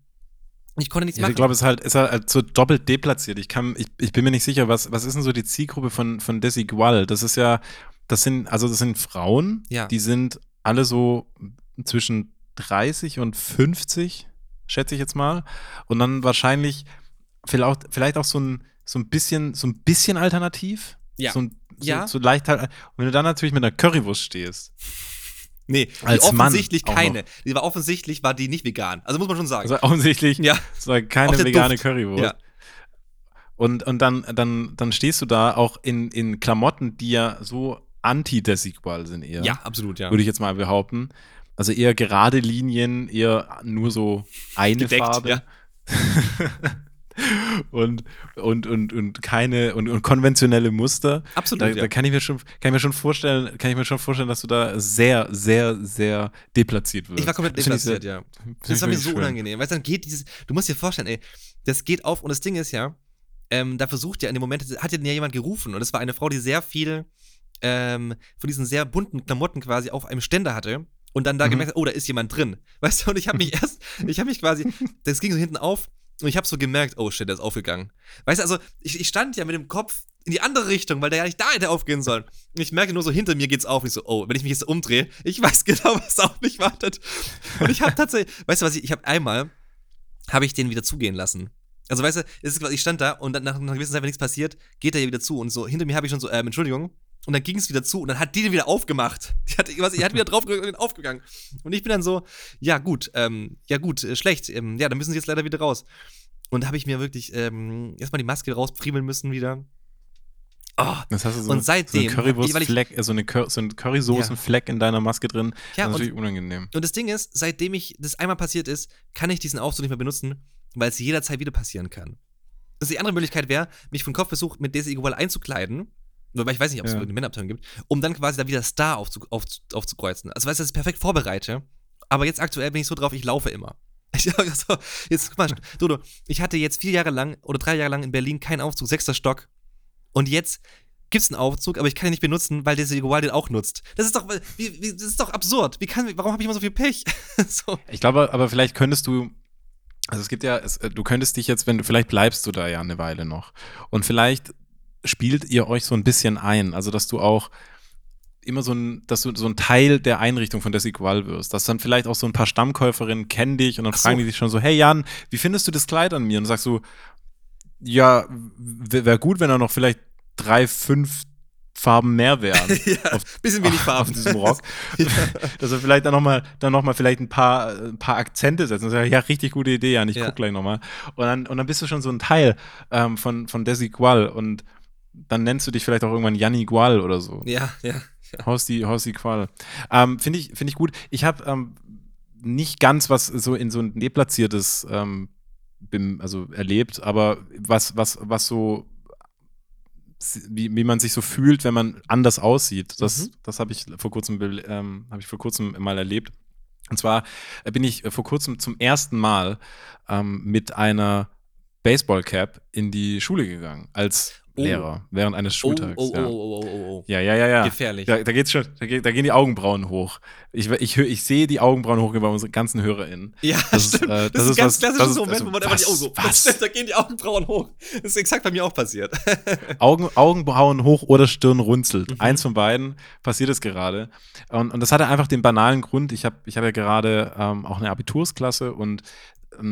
Ich konnte nichts ja, machen. Ich glaube, es ist halt, ist halt so doppelt deplatziert. Ich kann, ich, ich bin mir nicht sicher, was, was ist denn so die Zielgruppe von, von Desigual? Das ist ja, das sind, also das sind Frauen, ja. die sind alle so zwischen 30 und 50, schätze ich jetzt mal. Und dann wahrscheinlich vielleicht, vielleicht auch so ein, so ein bisschen, so ein bisschen alternativ. Ja. So, ein, so, ja. so leicht halt. Und wenn du dann natürlich mit einer Currywurst stehst. Nee, als offensichtlich Mann keine. Die war offensichtlich war die nicht vegan. Also muss man schon sagen. Also offensichtlich ja. es war keine vegane Duft. Currywurst. Ja. Und, und dann, dann, dann stehst du da auch in, in Klamotten, die ja so anti-desigual sind eher. Ja, absolut, ja. Würde ich jetzt mal behaupten. Also eher gerade Linien, eher nur so eine Gedeckt, Farbe. ja. [laughs] und, und, und, und keine und, und konventionelle Muster. Absolut. Da, ja. da kann ich mir schon, kann ich mir schon vorstellen, kann ich mir schon vorstellen, dass du da sehr, sehr, sehr deplatziert wirst. Ich war komplett Das deplatziert, sehr- ja. Das war mir so schön. unangenehm. Weißt du, dann geht dieses, du musst dir vorstellen, ey, das geht auf und das Ding ist ja, ähm, da versucht ja in dem Moment, hat ja jemand gerufen und es war eine Frau, die sehr viel ähm, von diesen sehr bunten Klamotten quasi auf einem Ständer hatte und dann da Mhm. gemerkt hat, oh, da ist jemand drin. [laughs] Weißt du, und ich habe mich [laughs] erst, ich habe mich quasi, das ging so hinten auf und ich habe so gemerkt, oh shit, der ist aufgegangen. Weißt du, also ich, ich stand ja mit dem Kopf in die andere Richtung, weil der ja nicht da hätte aufgehen sollen. Und ich merke nur so, hinter mir geht's auf. Und ich so, oh, wenn ich mich jetzt umdrehe, ich weiß [laughs] genau, was auf mich wartet. Und ich habe tatsächlich, weißt du was, ich, ich habe einmal, habe ich den wieder zugehen lassen. Also weißt du, es ist quasi, ich stand da und dann nach einer gewissen Zeit, wenn nichts passiert, geht er ja wieder zu. Und so hinter mir habe ich schon so, ähm, Entschuldigung. Und dann ging es wieder zu und dann hat die den wieder aufgemacht. Die hat, was, die hat wieder drauf gedrückt und aufgegangen. Und ich bin dann so, ja gut, ähm, ja gut, äh, schlecht. Ähm, ja, dann müssen sie jetzt leider wieder raus. Und da habe ich mir wirklich ähm, erstmal die Maske rauspriemeln müssen wieder. Oh, Das hast du so, Und so seitdem- einen Currywurstfleck, äh, so, eine Cur so einen Currysoßenfleck in deiner Maske drin. ja, das ist und, natürlich unangenehm. und das Ding ist, seitdem ich das einmal passiert ist, kann ich diesen Aufzug nicht mehr benutzen, weil es jederzeit wieder passieren kann. Also die andere Möglichkeit wäre, mich von Kopfbesuch mit Desigual einzukleiden, wobei ich weiß nicht, ob es Ja. eine Männerabteilung gibt, um dann quasi da wieder Star aufzu auf, aufzukreuzen. Also weißt du, dass ich perfekt vorbereite, aber jetzt aktuell bin ich so drauf, ich laufe immer. [laughs] Ich, also, jetzt, guck mal, [laughs] Dodo, ich hatte jetzt vier Jahre lang oder drei Jahre lang in Berlin keinen Aufzug, sechster Stock. Und jetzt gibt's einen Aufzug, aber ich kann ihn nicht benutzen, weil Desigual den auch nutzt. Das ist doch, wie, wie, das ist doch absurd. Wie kann, warum habe ich immer so viel Pech? [laughs] so. Ich glaube, aber vielleicht könntest du, also es gibt ja, es, äh, du könntest dich jetzt, wenn du, vielleicht bleibst du da ja eine Weile noch. Und vielleicht spielt ihr euch so ein bisschen ein, also dass du auch immer so ein, dass du so ein Teil der Einrichtung von Desigual wirst. Dass dann vielleicht auch so ein paar Stammkäuferinnen kennen dich und dann so. fragen die dich schon so, hey Jan, wie findest du das Kleid an mir? Und du sagst so, ja, wäre gut, wenn da noch vielleicht drei, fünf Farben mehr wären. [laughs] ja, Auf- bisschen wenig [laughs] auf Farben. diesem Rock. [laughs] Dass er vielleicht dann nochmal dann noch mal vielleicht ein paar, ein paar Akzente setzen. Sagen, ja, richtig gute Idee, Jan, ich Ja. guck gleich nochmal. Und dann, und dann bist du schon so ein Teil ähm, von, von Desigual und dann nennst du dich vielleicht auch irgendwann Janni Gual oder so. Ja, ja. Haus die, Haus die Qual. Ähm, Finde ich, find ich gut. Ich habe ähm, nicht ganz was so in so ein deplatziertes ähm, bim- also erlebt, aber was, was, was so wie, wie man sich so fühlt, wenn man anders aussieht. Das, Mhm. das habe ich vor kurzem ähm, habe ich vor kurzem mal erlebt. Und zwar bin ich äh, vor kurzem zum ersten Mal ähm, mit einer Baseballcap in die Schule gegangen. Als Lehrer während eines Schultags. Oh, oh, ja. oh, oh, oh, oh, oh. ja, ja, ja, ja. Gefährlich. Ja, da geht's schon, da, geht, da gehen die Augenbrauen hoch. Ich, ich, hör- ich sehe die Augenbrauen hochgehen bei unseren ganzen HörerInnen. Ja, Das ist, stimmt. äh, das, das ist ist ein ganz was- klassisches ist- Moment, also wo man einfach die Augen so, was? [laughs] da gehen die Augenbrauen hoch. Das ist exakt bei mir auch passiert. [laughs] Augen, Augenbrauen hoch oder Stirn runzelt. Mhm. Eins von beiden passiert es gerade. Und, und das hatte einfach den banalen Grund. Ich habe ich hab ja gerade ähm, auch eine Abitursklasse und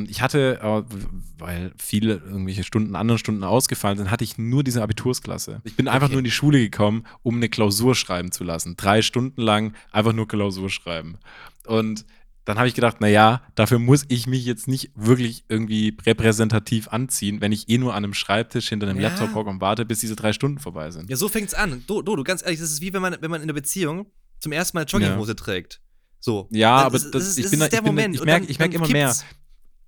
ich hatte, äh, weil viele irgendwelche Stunden, anderen Stunden ausgefallen sind, hatte ich nur diese Abitursklasse. Ich bin einfach Okay. nur in die Schule gekommen, um eine Klausur schreiben zu lassen. Drei Stunden lang einfach nur Klausur schreiben. Und dann habe ich gedacht, naja, dafür muss ich mich jetzt nicht wirklich irgendwie repräsentativ anziehen, wenn ich eh nur an einem Schreibtisch hinter einem Ja. Laptop hocke und warte, bis diese drei Stunden vorbei sind. Ja, so fängt's an. Du, du, du, ganz ehrlich, das ist wie wenn man, wenn man in einer Beziehung zum ersten Mal Jogginghose trägt. So. Ja, Das aber ist- das- ist- ich bin ist der ich bin- Moment. ich Und merk- dann- dann immer mehr.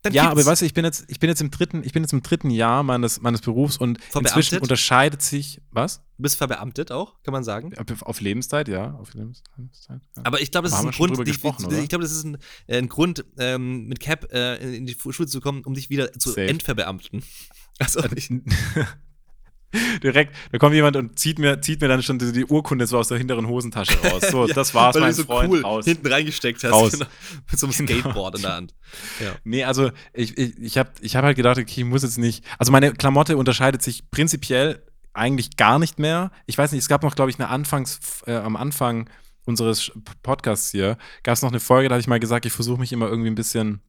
Dann ja, aber weißt du, ich bin jetzt, ich bin jetzt im dritten, ich bin jetzt im dritten Jahr meines, meines Berufs und inzwischen unterscheidet sich, was? Du bist verbeamtet auch, kann man sagen. Auf Lebenszeit, ja, auf Lebens- Lebenszeit. Ja. Aber ich glaube, das ist ein Grund, ich glaube, das ist ein, äh, ein Grund, ähm, mit Cap äh, in die Schule zu kommen, um dich wieder zu Safe. entverbeamten. [laughs] Also, ich, [laughs] [laughs] Direkt, da kommt jemand und zieht mir, zieht mir dann schon die, Urkunde so aus der hinteren Hosentasche raus. So, [laughs] das war's, weil du mein so Freund, cool raus. hinten reingesteckt hast. Raus. Genau, [laughs] mit so einem Genau. Skateboard in der Hand. Ja. Nee, also ich, ich, ich habe ich hab halt gedacht, okay, ich muss jetzt nicht. Also meine Klamotte unterscheidet sich prinzipiell eigentlich gar nicht mehr. Ich weiß nicht, es gab noch, glaube ich, eine Anfangs, äh, am Anfang unseres Podcasts hier, gab es noch eine Folge, da habe ich mal gesagt, ich versuche mich immer irgendwie ein bisschen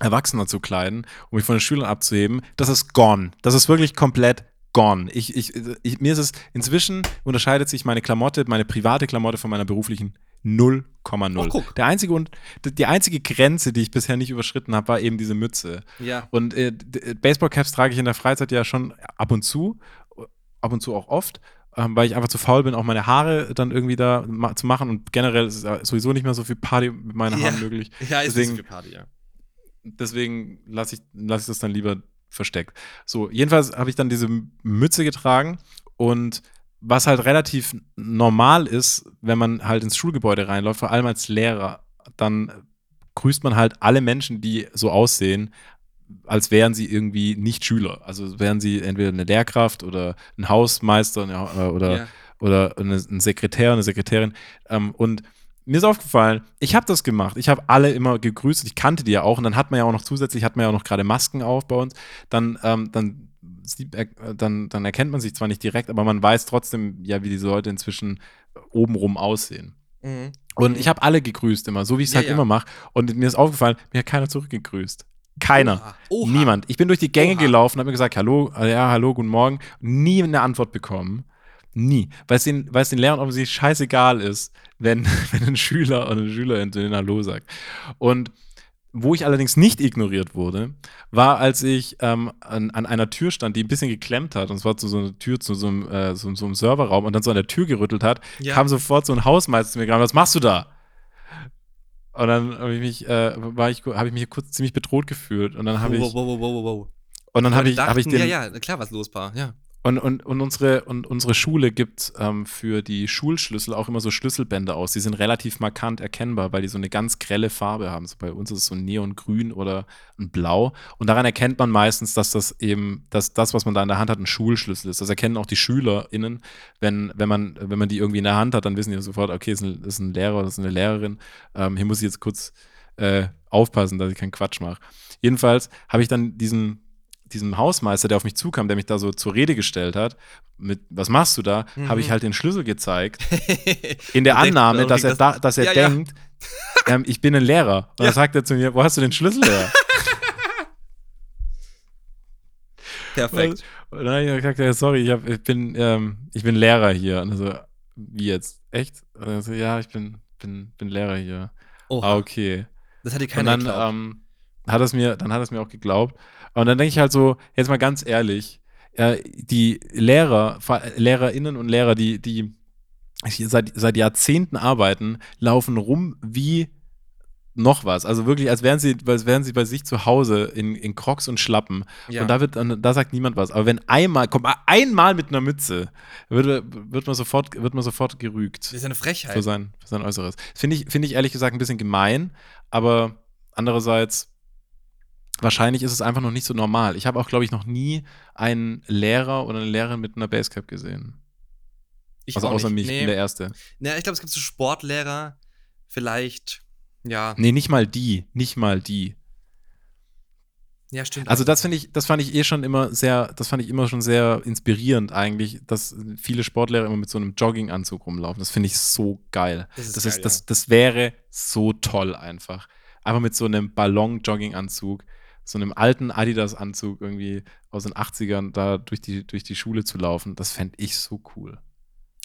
erwachsener zu kleiden, um mich von den Schülern abzuheben. Das ist gone. Das ist wirklich komplett gone. Ich, ich, ich, mir ist es inzwischen unterscheidet sich meine Klamotte, meine private Klamotte von meiner beruflichen 0,0. Oh, guck. Der einzige und die einzige Grenze, die ich bisher nicht überschritten habe, war eben diese Mütze. Ja. Und äh, d- Baseballcaps trage ich in der Freizeit ja schon ab und zu, ab und zu auch oft, ähm, weil ich einfach zu faul bin, auch meine Haare dann irgendwie da ma zu machen. Und generell ist sowieso nicht mehr so viel Party mit meinen Ja. Haaren möglich. Ja, ist Deswegen- so viel Party, ja. Deswegen lasse ich, lass ich das dann lieber versteckt. So, jedenfalls habe ich dann diese Mütze getragen und was halt relativ normal ist, wenn man halt ins Schulgebäude reinläuft, vor allem als Lehrer, dann grüßt man halt alle Menschen, die so aussehen, als wären sie irgendwie nicht Schüler. Also wären sie entweder eine Lehrkraft oder ein Hausmeister eine- oder, ja. oder eine, ein Sekretär, eine Sekretärin. Ähm, und mir ist aufgefallen, ich habe das gemacht. Ich habe alle immer gegrüßt. Ich kannte die ja auch. Und dann hat man ja auch noch zusätzlich, hat man ja auch noch gerade Masken auf bei uns. Dann, ähm, dann, er- dann, dann erkennt man sich zwar nicht direkt, aber man weiß trotzdem ja, wie diese Leute inzwischen obenrum aussehen. Mhm. Und ich habe alle gegrüßt immer, so wie ich es Ja, halt ja. immer mache. Und mir ist aufgefallen, mir hat keiner zurückgegrüßt. Keiner. Oha. Oha. Niemand. Ich bin durch die Gänge Oha. gelaufen, habe mir gesagt, hallo, äh, ja, hallo, guten Morgen. Nie eine Antwort bekommen. Nie. Weil es den, weil es den Lehrern offensichtlich scheißegal ist, wenn, [laughs] wenn ein Schüler oder eine Schülerin den Hallo sagt. Und wo ich allerdings nicht ignoriert wurde, war, als ich ähm, an, an einer Tür stand, die ein bisschen geklemmt hat. Und es war zu so einer Tür zu so einem, äh, so, so einem Serverraum und dann so an der Tür gerüttelt hat, Ja. kam sofort so ein Hausmeister zu mir gegangen, was machst du da? Und dann habe ich mich, äh, war ich, habe ich mich kurz ziemlich bedroht gefühlt. Und dann habe ich, Wow, wow, wow, wow, wow. und dann habe ich, habe ich den, Ja, ja, klar, was los war. Ja. Und, und, und, unsere, und unsere Schule gibt ähm, für die Schulschlüssel auch immer so Schlüsselbänder aus. Die sind relativ markant erkennbar, weil die so eine ganz grelle Farbe haben. So bei uns ist es so ein Neongrün oder ein Blau. Und daran erkennt man meistens, dass das eben, dass das, was man da in der Hand hat, ein Schulschlüssel ist. Das erkennen auch die SchülerInnen. Wenn, wenn, man, wenn man die irgendwie in der Hand hat, dann wissen die sofort, okay, ist ist ein Lehrer oder ist eine Lehrerin. Ähm, hier muss ich jetzt kurz äh, aufpassen, dass ich keinen Quatsch mache. Jedenfalls habe ich dann diesen diesem Hausmeister, der auf mich zukam, der mich da so zur Rede gestellt hat, mit was machst du da, Mhm. habe ich halt den Schlüssel gezeigt, [laughs] in der Und Annahme, dass er, da, dass er Ja, ja. denkt, ähm, ich bin ein Lehrer. Und Ja. dann sagt er zu mir, wo hast du den Schlüssel her? [laughs] Perfekt. Und dann habe ich gesagt, ja, sorry, ich, hab, ich, bin, ähm, ich bin Lehrer hier. Und so, wie jetzt? Echt? Und er so, ja, ich bin, bin, bin Lehrer hier. Oha. Ah, okay. Das hat dir Und keiner dann, geglaubt. ähm, hat es mir, dann hat es mir auch geglaubt. Und dann denke ich halt so, jetzt mal ganz ehrlich, äh, die Lehrer, LehrerInnen und Lehrer, die, die seit, seit Jahrzehnten arbeiten, laufen rum wie noch was. Also wirklich, als wären sie, als wären sie bei sich zu Hause in, in Crocs und Schlappen. ja. Und da wird, da sagt niemand was. Aber wenn einmal, kommt mal einmal mit einer Mütze, wird, wird man sofort, wird man sofort gerügt das ist eine Frechheit. für sein, für sein Äußeres. Finde ich, finde ich ehrlich gesagt ein bisschen gemein, aber andererseits, wahrscheinlich ist es einfach noch nicht so normal. Ich habe auch, glaube ich, noch nie einen Lehrer oder eine Lehrerin mit einer Basecap gesehen. Ich also außer mich, ich Nee. bin der Erste. Ja, ich glaube, es gibt so Sportlehrer, vielleicht, ja. Nee, nicht mal die. Nicht mal die. Ja, stimmt. Also das finde ich, das fand ich eh schon immer sehr, das fand ich immer schon sehr inspirierend eigentlich, dass viele Sportlehrer immer mit so einem Jogginganzug rumlaufen. Das finde ich so geil. Das ist das, geil, ist, das, das wäre so toll einfach. Einfach mit so einem Ballon-Jogginganzug, so einem alten Adidas-Anzug irgendwie aus den 80ern da durch die, durch die Schule zu laufen. Das fände ich so cool.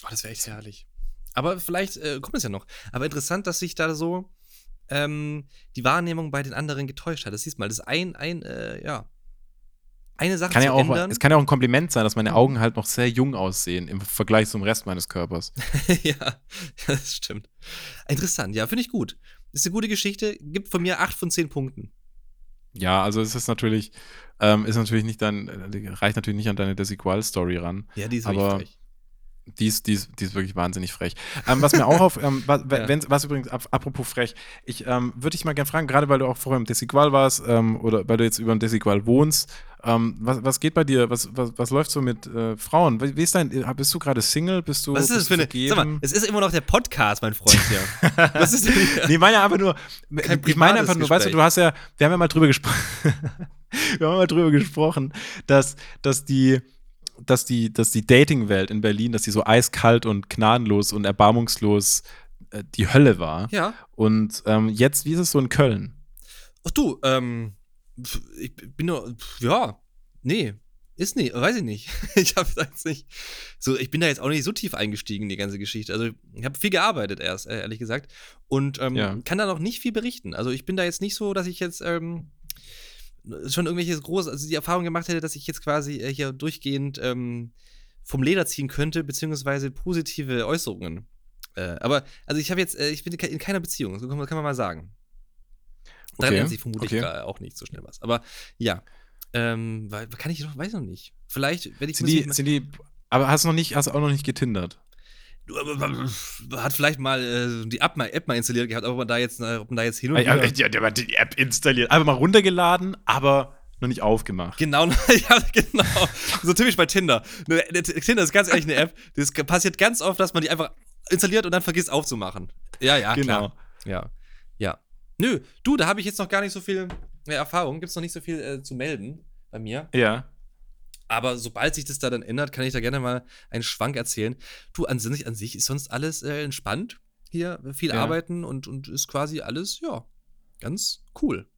Oh, das wäre echt herrlich. Aber vielleicht äh, kommt es ja noch. Aber interessant, dass sich da so ähm, die Wahrnehmung bei den anderen getäuscht hat. Das siehst mal, das ist ein, ein, äh, ja. Eine Sache Kann ja auch, ändern. es kann ja auch ein Kompliment sein, dass meine Augen halt noch sehr jung aussehen im Vergleich zum Rest meines Körpers. [laughs] ja, [laughs] das stimmt. Interessant, ja, finde ich gut. Ist eine gute Geschichte, gibt von mir 8 von 10 Punkten. Ja, also es ist natürlich, ähm, ist natürlich nicht dann, reicht natürlich nicht an deine Desigual-Story ran. Ja, die ist Aber- frech. Die ist, die ist, die ist wirklich wahnsinnig frech. Ähm, was mir auch auf, ähm, was, [laughs] Ja. was übrigens, ap apropos frech, ich ähm, würde dich mal gerne fragen, gerade weil du auch vorher im Desigual warst ähm, oder weil du jetzt über dem Desigual wohnst, ähm, was, was geht bei dir, was, was, was läuft so mit äh, Frauen? Wie ist dein, äh, bist du gerade Single? Bist du, Was ist das für eine. Sag mal, es ist immer noch der Podcast, mein Freund hier. [laughs] Was ist denn hier? Nee, meine einfach nur, Kein ich meine einfach nur, weißt du, du hast ja, wir haben ja mal drüber gesprochen, [laughs] wir haben mal drüber gesprochen, dass, dass die, dass die, dass die Dating-Welt in Berlin, dass die so eiskalt und gnadenlos und erbarmungslos äh, die Hölle war. Ja. Und ähm, jetzt, wie ist es so in Köln? Ach du, ähm, ich bin nur, ja, nee, ist nicht, weiß ich nicht. [laughs] Ich habe jetzt nicht, so, ich bin da jetzt auch nicht so tief eingestiegen in die ganze Geschichte. Also, ich habe viel gearbeitet erst, äh, ehrlich gesagt, und ähm, Ja. kann da noch nicht viel berichten. Also, ich bin da jetzt nicht so, dass ich jetzt ähm, schon irgendwelche groß, also die Erfahrung gemacht hätte, dass ich jetzt quasi äh, hier durchgehend ähm, vom Leder ziehen könnte, beziehungsweise positive Äußerungen. Äh, aber, also ich habe jetzt, äh, ich bin in keiner Beziehung, so kann man, kann man mal sagen. Daran Okay, ändert sich vermutlich okay. auch nicht so schnell was. Aber ja, ähm, weil- kann ich noch, weiß noch nicht. Vielleicht, wenn ich Sind die, sind die, aber hast du noch nicht, hast auch noch nicht getindert? Hat vielleicht mal äh, die App mal, App mal installiert gehabt, ob man da jetzt, äh, ob man da jetzt hin und Ja, wieder. ja, der hat die App installiert, einfach mal runtergeladen, aber noch nicht aufgemacht. Genau, [laughs] ja, genau. So typisch bei Tinder. Ne, Tinder ist ganz ehrlich eine App. Das passiert ganz oft, dass man die einfach installiert und dann vergisst aufzumachen. Ja, ja, Genau. klar. Ja. Ja. Nö, du, da habe ich jetzt noch gar nicht so viel äh, Erfahrung. Gibt es noch nicht so viel äh, zu melden bei mir. Ja. Aber sobald sich das da dann ändert, kann ich da gerne mal einen Schwank erzählen. Du, an sich, an sich ist sonst alles äh, entspannt hier. Viel Ja. arbeiten und, und ist quasi alles, ja, ganz cool.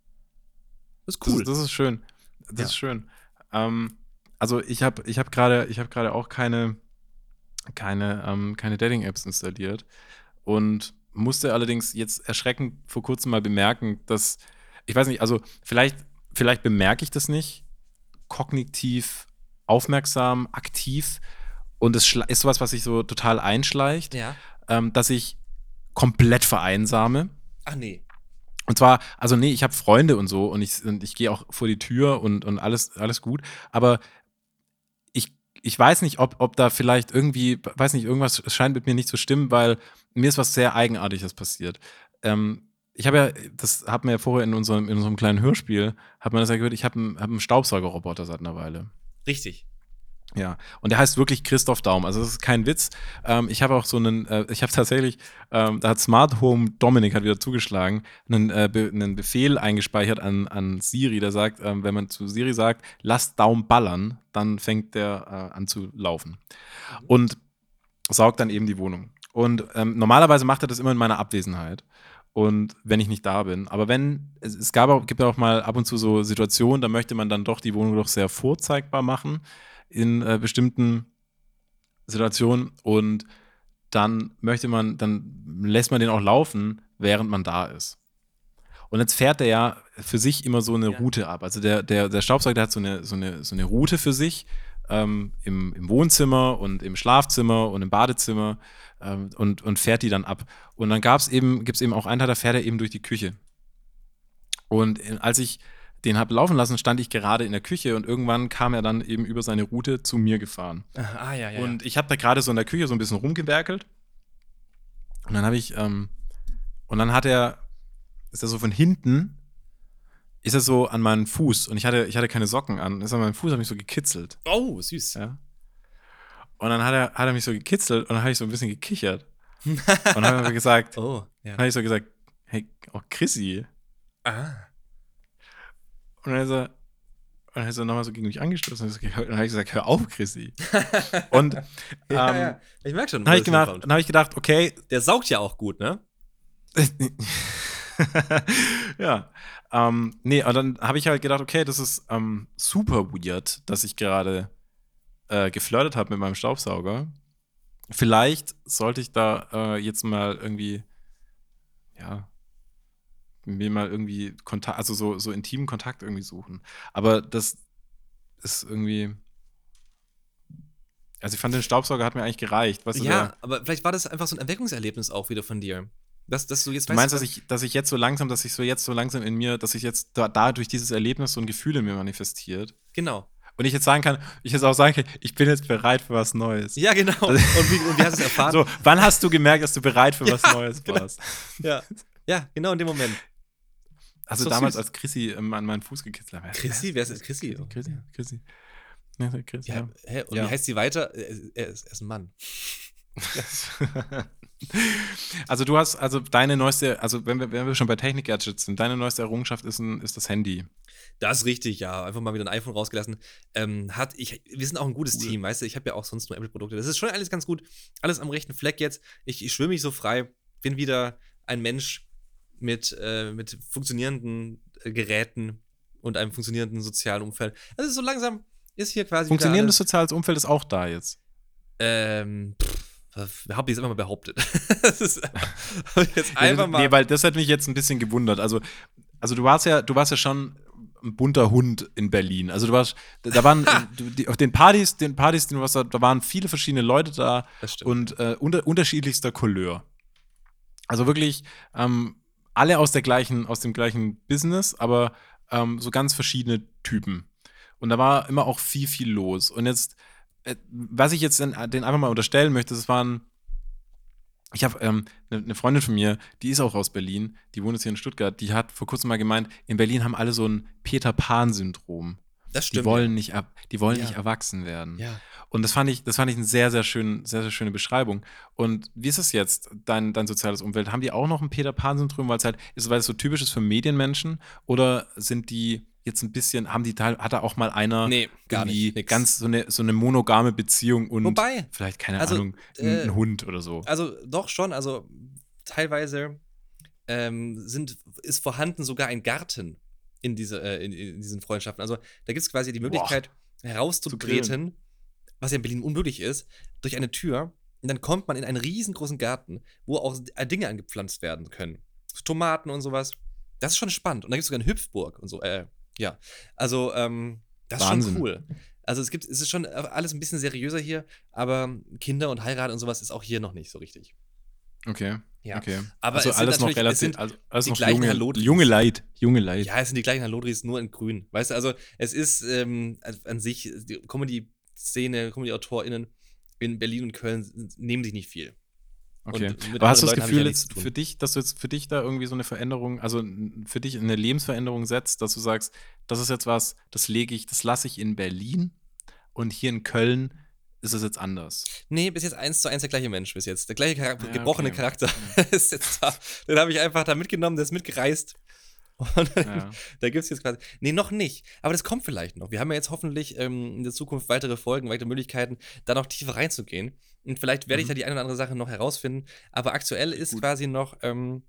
Das ist Das, cool. ist- das ist schön. Das Ja. ist schön. Ähm, also ich habe ich hab gerade ich habe gerade auch keine keine ähm, keine Dating Apps installiert und musste allerdings jetzt erschreckend vor kurzem mal bemerken, dass ich weiß nicht, also vielleicht vielleicht bemerke ich das nicht kognitiv aufmerksam, aktiv und es ist sowas, was sich so total einschleicht, ja. ähm, dass ich komplett vereinsame. Ach nee. Und zwar, also nee, ich habe Freunde und so und ich, und ich gehe auch vor die Tür und, und alles, alles gut. Aber ich, ich weiß nicht, ob, ob da vielleicht irgendwie, weiß nicht, irgendwas scheint mit mir nicht zu stimmen, weil mir ist was sehr Eigenartiges passiert. Ähm, ich habe ja, das hat man ja vorher in unserem, in unserem kleinen Hörspiel, hat man das ja gehört, ich habe einen, hab einen Staubsaugerroboter seit einer Weile. Richtig. Ja, und der heißt wirklich Christoph Daum. Also das ist kein Witz. Ähm, ich habe auch so einen, äh, ich habe [laughs] tatsächlich, ähm, da hat Smart Home Dominik hat wieder zugeschlagen, einen, äh, Be einen Befehl eingespeichert an, an Siri, der sagt, ähm, wenn man zu Siri sagt, lass Daum ballern, dann fängt der äh, an zu laufen. Und saugt dann eben die Wohnung. Und ähm, normalerweise macht er das immer in meiner Abwesenheit. Und wenn ich nicht da bin. Aber wenn, es, es gab auch, gibt auch mal ab und zu so Situationen, da möchte man dann doch die Wohnung doch sehr vorzeigbar machen in äh, bestimmten Situationen und dann möchte man, dann lässt man den auch laufen, während man da ist. Und jetzt fährt er ja für sich immer so eine Ja. Route ab. Also der, der, der Staubsauger der hat so eine, so eine, so eine Route für sich ähm, im, im Wohnzimmer und im Schlafzimmer und im Badezimmer ähm, und, und fährt die dann ab. Und dann gab's eben, gibt es eben auch einen Teil, da fährt er eben durch die Küche. Und äh, als ich den habe laufen lassen, stand ich gerade in der Küche und irgendwann kam er dann eben über seine Route zu mir gefahren. Ah, ja, ja. Und ich habe da gerade so in der Küche so ein bisschen rumgewerkelt. Und dann habe ich, ähm, und dann hat er, ist er so von hinten ist er so an meinen Fuß und ich hatte, ich hatte keine Socken an. Ist an meinen Fuß, hat mich so gekitzelt. Oh, süß. Ja. Und dann hat er, hat er mich so gekitzelt und dann habe ich so ein bisschen gekichert. [laughs] und dann habe ich gesagt, Oh, ja. dann habe ich so gesagt, hey, oh Chrissy. Ah. Und dann ist er, und dann ist er nochmal so gegen mich angestoßen. Und dann habe ich gesagt, hör auf, Chrissy. [laughs] Und ähm, Ja, ja. Ich merke schon, dann habe ich, hinkommt. dann hab ich gedacht, okay, Der saugt ja auch gut, ne? [laughs] ja. Ähm, nee, und dann habe ich halt gedacht, okay, das ist ähm, super weird, dass ich gerade äh, geflirtet habe mit meinem Staubsauger. Vielleicht sollte ich da äh, jetzt mal irgendwie, ja, mir mal irgendwie Kontakt, also so, so intimen Kontakt irgendwie suchen. Aber das ist irgendwie. Also ich fand, den Staubsauger hat mir eigentlich gereicht. Weißt du, ja, aber vielleicht war das einfach so ein Erweckungserlebnis auch wieder von dir. Dass, dass du jetzt Du meinst, dass ich, dass ich jetzt so langsam, dass ich so jetzt so langsam in mir, dass ich jetzt da, da durch dieses Erlebnis so ein Gefühl in mir manifestiert. Genau. Und ich jetzt sagen kann, ich jetzt auch sagen kann, ich bin jetzt bereit für was Neues. Ja, genau. Und wie, und wie hast du es erfahren? [laughs] So, wann hast du gemerkt, dass du bereit für was Ja, Neues genau. warst? Ja. ja, genau in dem Moment. Also So damals, süß. als Chrissy ähm, an meinen Fuß gekitzelt hat. Chrissy? Wer ist das? Chrissy? Chrissy, Chrissy. Ja, Chrissy. Ja, Ja. hä? Und wie heißt sie weiter? Er, er, ist, er ist ein Mann. [laughs] also du hast, also deine neueste, also wenn wir, wenn wir schon bei Technik-Gadgets sind, deine neueste Errungenschaft ist, ein, ist das Handy. Das ist richtig, ja. Einfach mal wieder ein iPhone rausgelassen. Ähm, hat ich, wir sind auch ein gutes Cool. Team, weißt du? Ich habe ja auch sonst nur Apple-Produkte. Das ist schon alles ganz gut. Alles am rechten Fleck jetzt. Ich, ich schwimme mich so frei. Bin wieder ein Mensch mit, äh, mit funktionierenden äh, Geräten und einem funktionierenden sozialen Umfeld. Also so langsam ist hier quasi. Funktionierendes soziales Umfeld ist auch da jetzt. ähm, pff, habe ich jetzt einfach mal behauptet. [laughs] das ist [laughs] hab ich jetzt einfach mal. Nee, weil das hat mich jetzt ein bisschen gewundert. Also, also du warst ja, du warst ja schon ein bunter Hund in Berlin. Also du warst, da waren die, auf den Partys, den Partys, die du warst, da waren viele verschiedene Leute da und äh, unter, unterschiedlichster Couleur. Also wirklich ähm, alle aus der gleichen, aus dem gleichen Business, aber ähm, so ganz verschiedene Typen. Und da war immer auch viel, viel los. Und jetzt, äh, was ich jetzt den, den einfach mal unterstellen möchte, das waren ich habe ähm, eine ne Freundin von mir, die ist auch aus Berlin, die wohnt jetzt hier in Stuttgart, die hat vor kurzem mal gemeint, in Berlin haben alle so ein Peter Pan-Syndrom. das Die stimmt. wollen nicht ab, die wollen Ja. nicht erwachsen werden. ja. Und das fand ich, das fand ich eine sehr, sehr schön, sehr, sehr schöne Beschreibung. Und wie ist es jetzt, dein, dein soziales Umfeld? Haben die auch noch ein Peter Pan-Syndrom, weil es halt ist, weil es so typisch ist für Medienmenschen? Oder sind die jetzt ein bisschen, haben die teil, hat da auch mal einer Nee, irgendwie nicht. Ganz so eine, so eine monogame Beziehung und Wobei, vielleicht, keine also, Ahnung, ein, äh, ein Hund oder so? Also doch schon, also teilweise ähm, sind, ist vorhanden sogar ein Garten in, diese, äh, in, in diesen Freundschaften. Also da gibt es quasi die Möglichkeit herauszutreten, was ja in Berlin unmöglich ist, durch eine Tür und dann kommt man in einen riesengroßen Garten, wo auch äh, Dinge angepflanzt werden können. Tomaten und sowas. Das ist schon spannend. Und da gibt es sogar eine Hüpfburg und so. Äh, ja, also ähm, das ist Wahnsinn. schon cool. Also es gibt, es ist schon alles ein bisschen seriöser hier, aber Kinder und Heirat und sowas ist auch hier noch nicht so richtig. Okay. Ja. Okay. Aber also alles noch relativ, sind also alles die noch gleichen junge, Hallodris. junge Leid, junge Leid. Ja, es sind die gleichen Hallodris, nur in grün. Weißt du, also es ist ähm, an sich, die Comedy-Szene, Comedy-AutorInnen in Berlin und Köln nehmen sich nicht viel. Okay. Aber hast du das Leuten Gefühl ja jetzt für dich, dass du jetzt für dich da irgendwie so eine Veränderung, also für dich eine Lebensveränderung setzt, dass du sagst, das ist jetzt was, das lege ich, das lasse ich in Berlin und hier in Köln ist es jetzt anders. Nee, bis jetzt eins zu eins der gleiche Mensch bis jetzt. Der gleiche Charakter, Ja, gebrochene okay. Charakter [laughs] ist jetzt da. Den habe ich einfach da mitgenommen, der ist mitgereist. [laughs] Und Ja. da gibt es jetzt quasi. Nee, noch nicht. Aber das kommt vielleicht noch. Wir haben ja jetzt hoffentlich ähm, in der Zukunft weitere Folgen, weitere Möglichkeiten, da noch tiefer reinzugehen. Und vielleicht werde ich Mhm. da die eine oder andere Sache noch herausfinden. Aber aktuell ist Gut. quasi noch, ähm,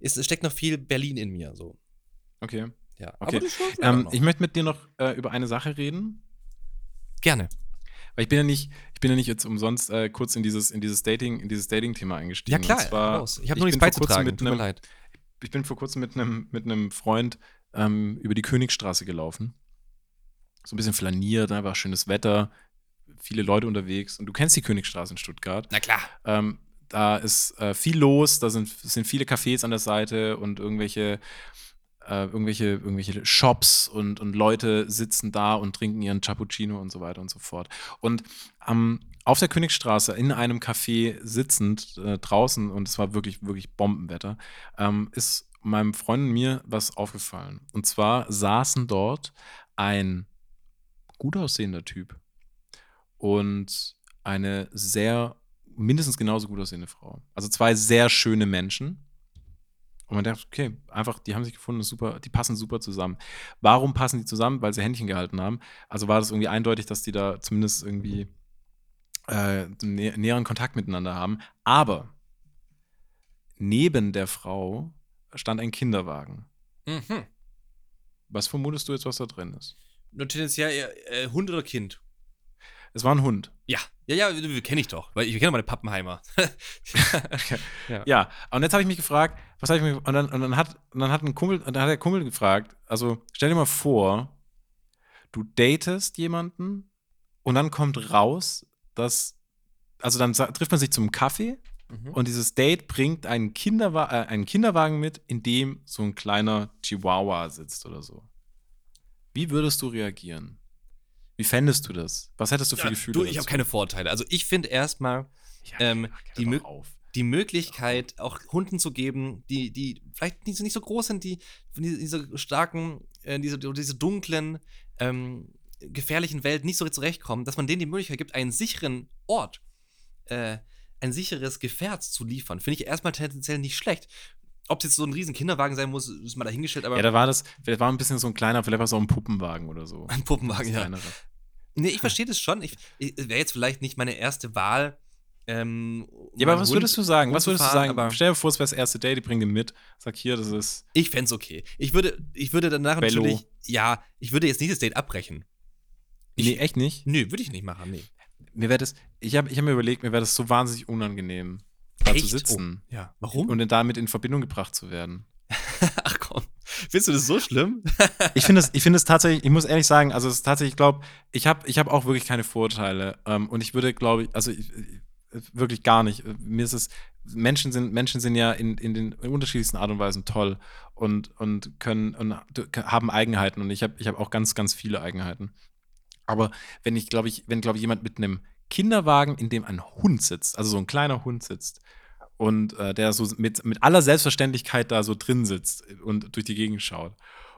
ist, es steckt noch viel Berlin in mir. So. Okay. Ja. Okay. Ähm, noch. ich möchte mit dir noch äh, über eine Sache reden. Gerne. Weil ich bin ja nicht, ich bin ja nicht jetzt umsonst äh, kurz in dieses, in dieses Dating, in dieses Dating-Thema eingestiegen. Ja, klar. Zwar. Ich habe nur nichts beizutragen. Mit Tut mir einem, leid. ich bin vor kurzem mit einem, mit einem Freund ähm, über die Königstraße gelaufen. So ein bisschen flaniert, da war schönes Wetter, viele Leute unterwegs. Und du kennst die Königstraße in Stuttgart. Na klar. Ähm, da ist äh, viel los, da sind, sind viele Cafés an der Seite und irgendwelche, äh, irgendwelche, irgendwelche Shops und, und Leute sitzen da und trinken ihren Cappuccino und so weiter und so fort. Und am, auf der Königsstraße in einem Café sitzend äh, draußen und es war wirklich, wirklich Bombenwetter, ähm, ist meinem Freund und mir was aufgefallen. Und zwar saßen dort ein gut aussehender Typ und eine sehr, mindestens genauso gut aussehende Frau. Also zwei sehr schöne Menschen. Und man dachte, okay, einfach, die haben sich gefunden, super, die passen super zusammen. Warum passen die zusammen? Weil sie Händchen gehalten haben. Also war das irgendwie eindeutig, dass die da zumindest irgendwie äh, nä näheren Kontakt miteinander haben. Aber neben der Frau stand ein Kinderwagen. Mhm. Was vermutest du jetzt, was da drin ist? Nur tendenziell eher, äh, Hund oder Kind? Es war ein Hund. Ja, ja, ja, kenne ich doch. Weil ich kenne meine Pappenheimer. [laughs] ja. ja, und jetzt habe ich mich gefragt, was habe ich mich, und dann, und dann hat, und dann hat ein Kumpel, und dann hat der Kumpel gefragt, also stell dir mal vor, du datest jemanden und dann kommt raus, dass, also dann trifft man sich zum Kaffee mhm. und dieses Date bringt einen, Kinderwa äh, einen Kinderwagen mit, in dem so ein kleiner Chihuahua sitzt oder so. Wie würdest du reagieren? Wie fändest du das? Was hättest du für ja, Gefühle? Du, ich habe keine Vorteile. Also ich finde erstmal ja, ähm, die, die, Möglichkeit, auch Hunden zu geben, die, die vielleicht nicht so, nicht so groß sind, die von dieser starken, äh, diese, diese dunklen, ähm, gefährlichen Welt nicht so zurechtkommen, dass man denen die Möglichkeit gibt, einen sicheren Ort, äh, ein sicheres Gefährt zu liefern. Finde ich erstmal tendenziell nicht schlecht. Ob es jetzt so ein riesen Kinderwagen sein muss, ist mal dahingestellt. Aber ja, da war das, vielleicht war ein bisschen so ein kleiner, vielleicht war es auch ein Puppenwagen oder so. Ein Puppenwagen, ja. Kleinere. Nee, ich verstehe das schon. Ich, ich wäre jetzt vielleicht nicht meine erste Wahl. Ähm, ja, aber was Hund, würdest du sagen? was würdest fahren, du sagen? Stell dir vor, es wäre das erste Date, die bringen den mit. Sag hier, das ist. Ich fände es okay. Ich würde, ich würde danach Bello. natürlich. Ja, ich würde jetzt nicht das Date abbrechen. Ich, nee, echt nicht? Nö, würde ich nicht machen, nee. Mir wäre das, ich habe ich hab mir überlegt, mir wäre das so wahnsinnig unangenehm da zu sitzen. Oh, ja. Warum? Und damit in Verbindung gebracht zu werden. [laughs] Ach komm. Findest du das so schlimm? ich finde es ich find tatsächlich, ich muss ehrlich sagen, also es ist tatsächlich, ich glaube, ich habe ich hab auch wirklich keine Vorurteile. Ähm, und ich würde, glaube ich, also ich, wirklich gar nicht. Mir ist es, Menschen sind, Menschen sind ja in, in den unterschiedlichsten Art und Weisen toll und, und können und haben Eigenheiten. Und ich habe ich hab auch ganz, ganz viele Eigenheiten. Aber wenn ich, glaube ich, wenn, glaube ich, jemand mit einem Kinderwagen, in dem ein Hund sitzt, also so ein kleiner Hund sitzt, und äh, der so mit, mit aller Selbstverständlichkeit da so drin sitzt und durch die Gegend schaut.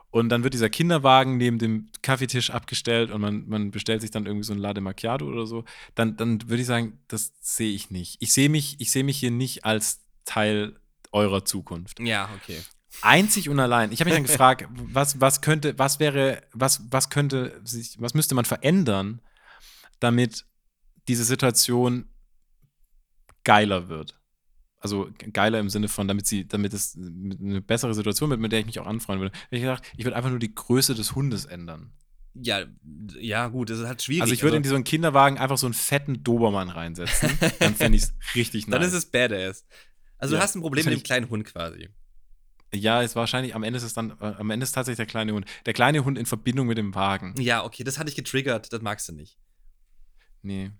Und dann wird dieser Kinderwagen neben dem Kaffeetisch abgestellt und man, man bestellt sich dann irgendwie so ein Latte Macchiato oder so. Dann, dann würde ich sagen, das sehe ich nicht. Ich sehe mich, ich mich hier nicht als Teil eurer Zukunft. Ja, okay. Einzig und allein. Ich habe mich dann [laughs] gefragt, was, was könnte, was wäre, was, was könnte sich, was müsste man verändern, damit diese Situation geiler wird also geiler im Sinne von, damit sie, damit es eine bessere Situation wird, mit der ich mich auch anfreuen würde. Ich gesagt, ich würde einfach nur die Größe des Hundes ändern. Ja, ja, gut, das ist halt schwierig. Also ich würde also, in diesen Kinderwagen einfach so einen fetten Dobermann reinsetzen. dann fände ich es [laughs] richtig nice. Dann ist es badass. Also ja, du hast ein Problem mit dem kleinen Hund quasi. Ja, ist wahrscheinlich, am Ende ist es dann, äh, am Ende ist tatsächlich der kleine Hund. Der kleine Hund in Verbindung mit dem Wagen. Ja, okay, das hatte ich getriggert, das magst du nicht. Nee.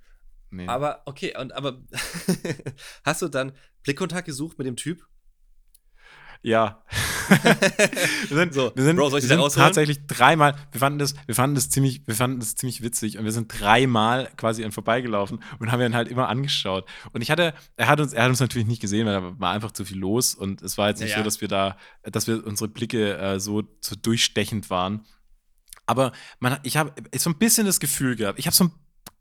Nee. Aber, okay, und aber [laughs] hast du dann Blickkontakt gesucht mit dem Typ? Ja. [laughs] wir sind, so, wir sind, Bro, wir sind tatsächlich dreimal, wir fanden das, wir fanden das ziemlich, wir fanden das ziemlich witzig und wir sind dreimal quasi an vorbeigelaufen und haben ihn halt immer angeschaut. Und ich hatte, er hat uns, er hat uns natürlich nicht gesehen, weil da war einfach zu viel los und es war jetzt nicht ja, so, dass wir da, dass wir unsere Blicke äh, so, so durchstechend waren. Aber man, ich habe so ein bisschen das Gefühl gehabt, ich habe so ein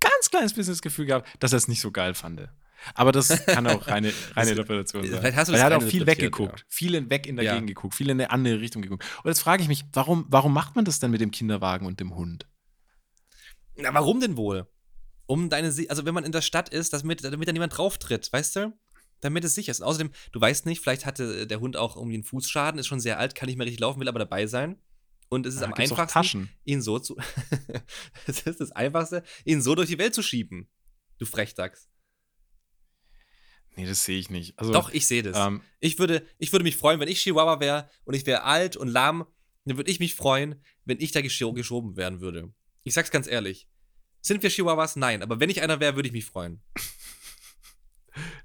ganz kleines bisschen das Gefühl gehabt, dass er es nicht so geil fand. Aber das kann auch reine, [laughs] reine Interpretation sein. Vielleicht hast du Weil er hat auch viel weggeguckt, ja. viel weg in der ja. Gegend geguckt, viel in eine andere Richtung geguckt. Und jetzt frage ich mich, warum, warum macht man das denn mit dem Kinderwagen und dem Hund? Na, warum denn wohl? Um deine, also wenn man in der Stadt ist, damit, damit da niemand drauf tritt, weißt du? Damit es sicher ist. Und außerdem, du weißt nicht, vielleicht hatte der Hund auch irgendwie einen Fußschaden, ist schon sehr alt, kann nicht mehr richtig laufen, will aber dabei sein. Und es ist ja, am einfachsten, ihn so zu. [laughs] es ist das Einfachste, ihn so durch die Welt zu schieben. Du Frechdachs. Nee, das sehe ich nicht. Also, Doch, ich sehe das. Ähm, ich, würde, ich würde mich freuen, wenn ich Chihuahua wäre und ich wäre alt und lahm, dann würde ich mich freuen, wenn ich da gesch geschoben werden würde. Ich sag's ganz ehrlich. Sind wir Chihuahuas? Nein, aber wenn ich einer wäre, würde ich mich freuen.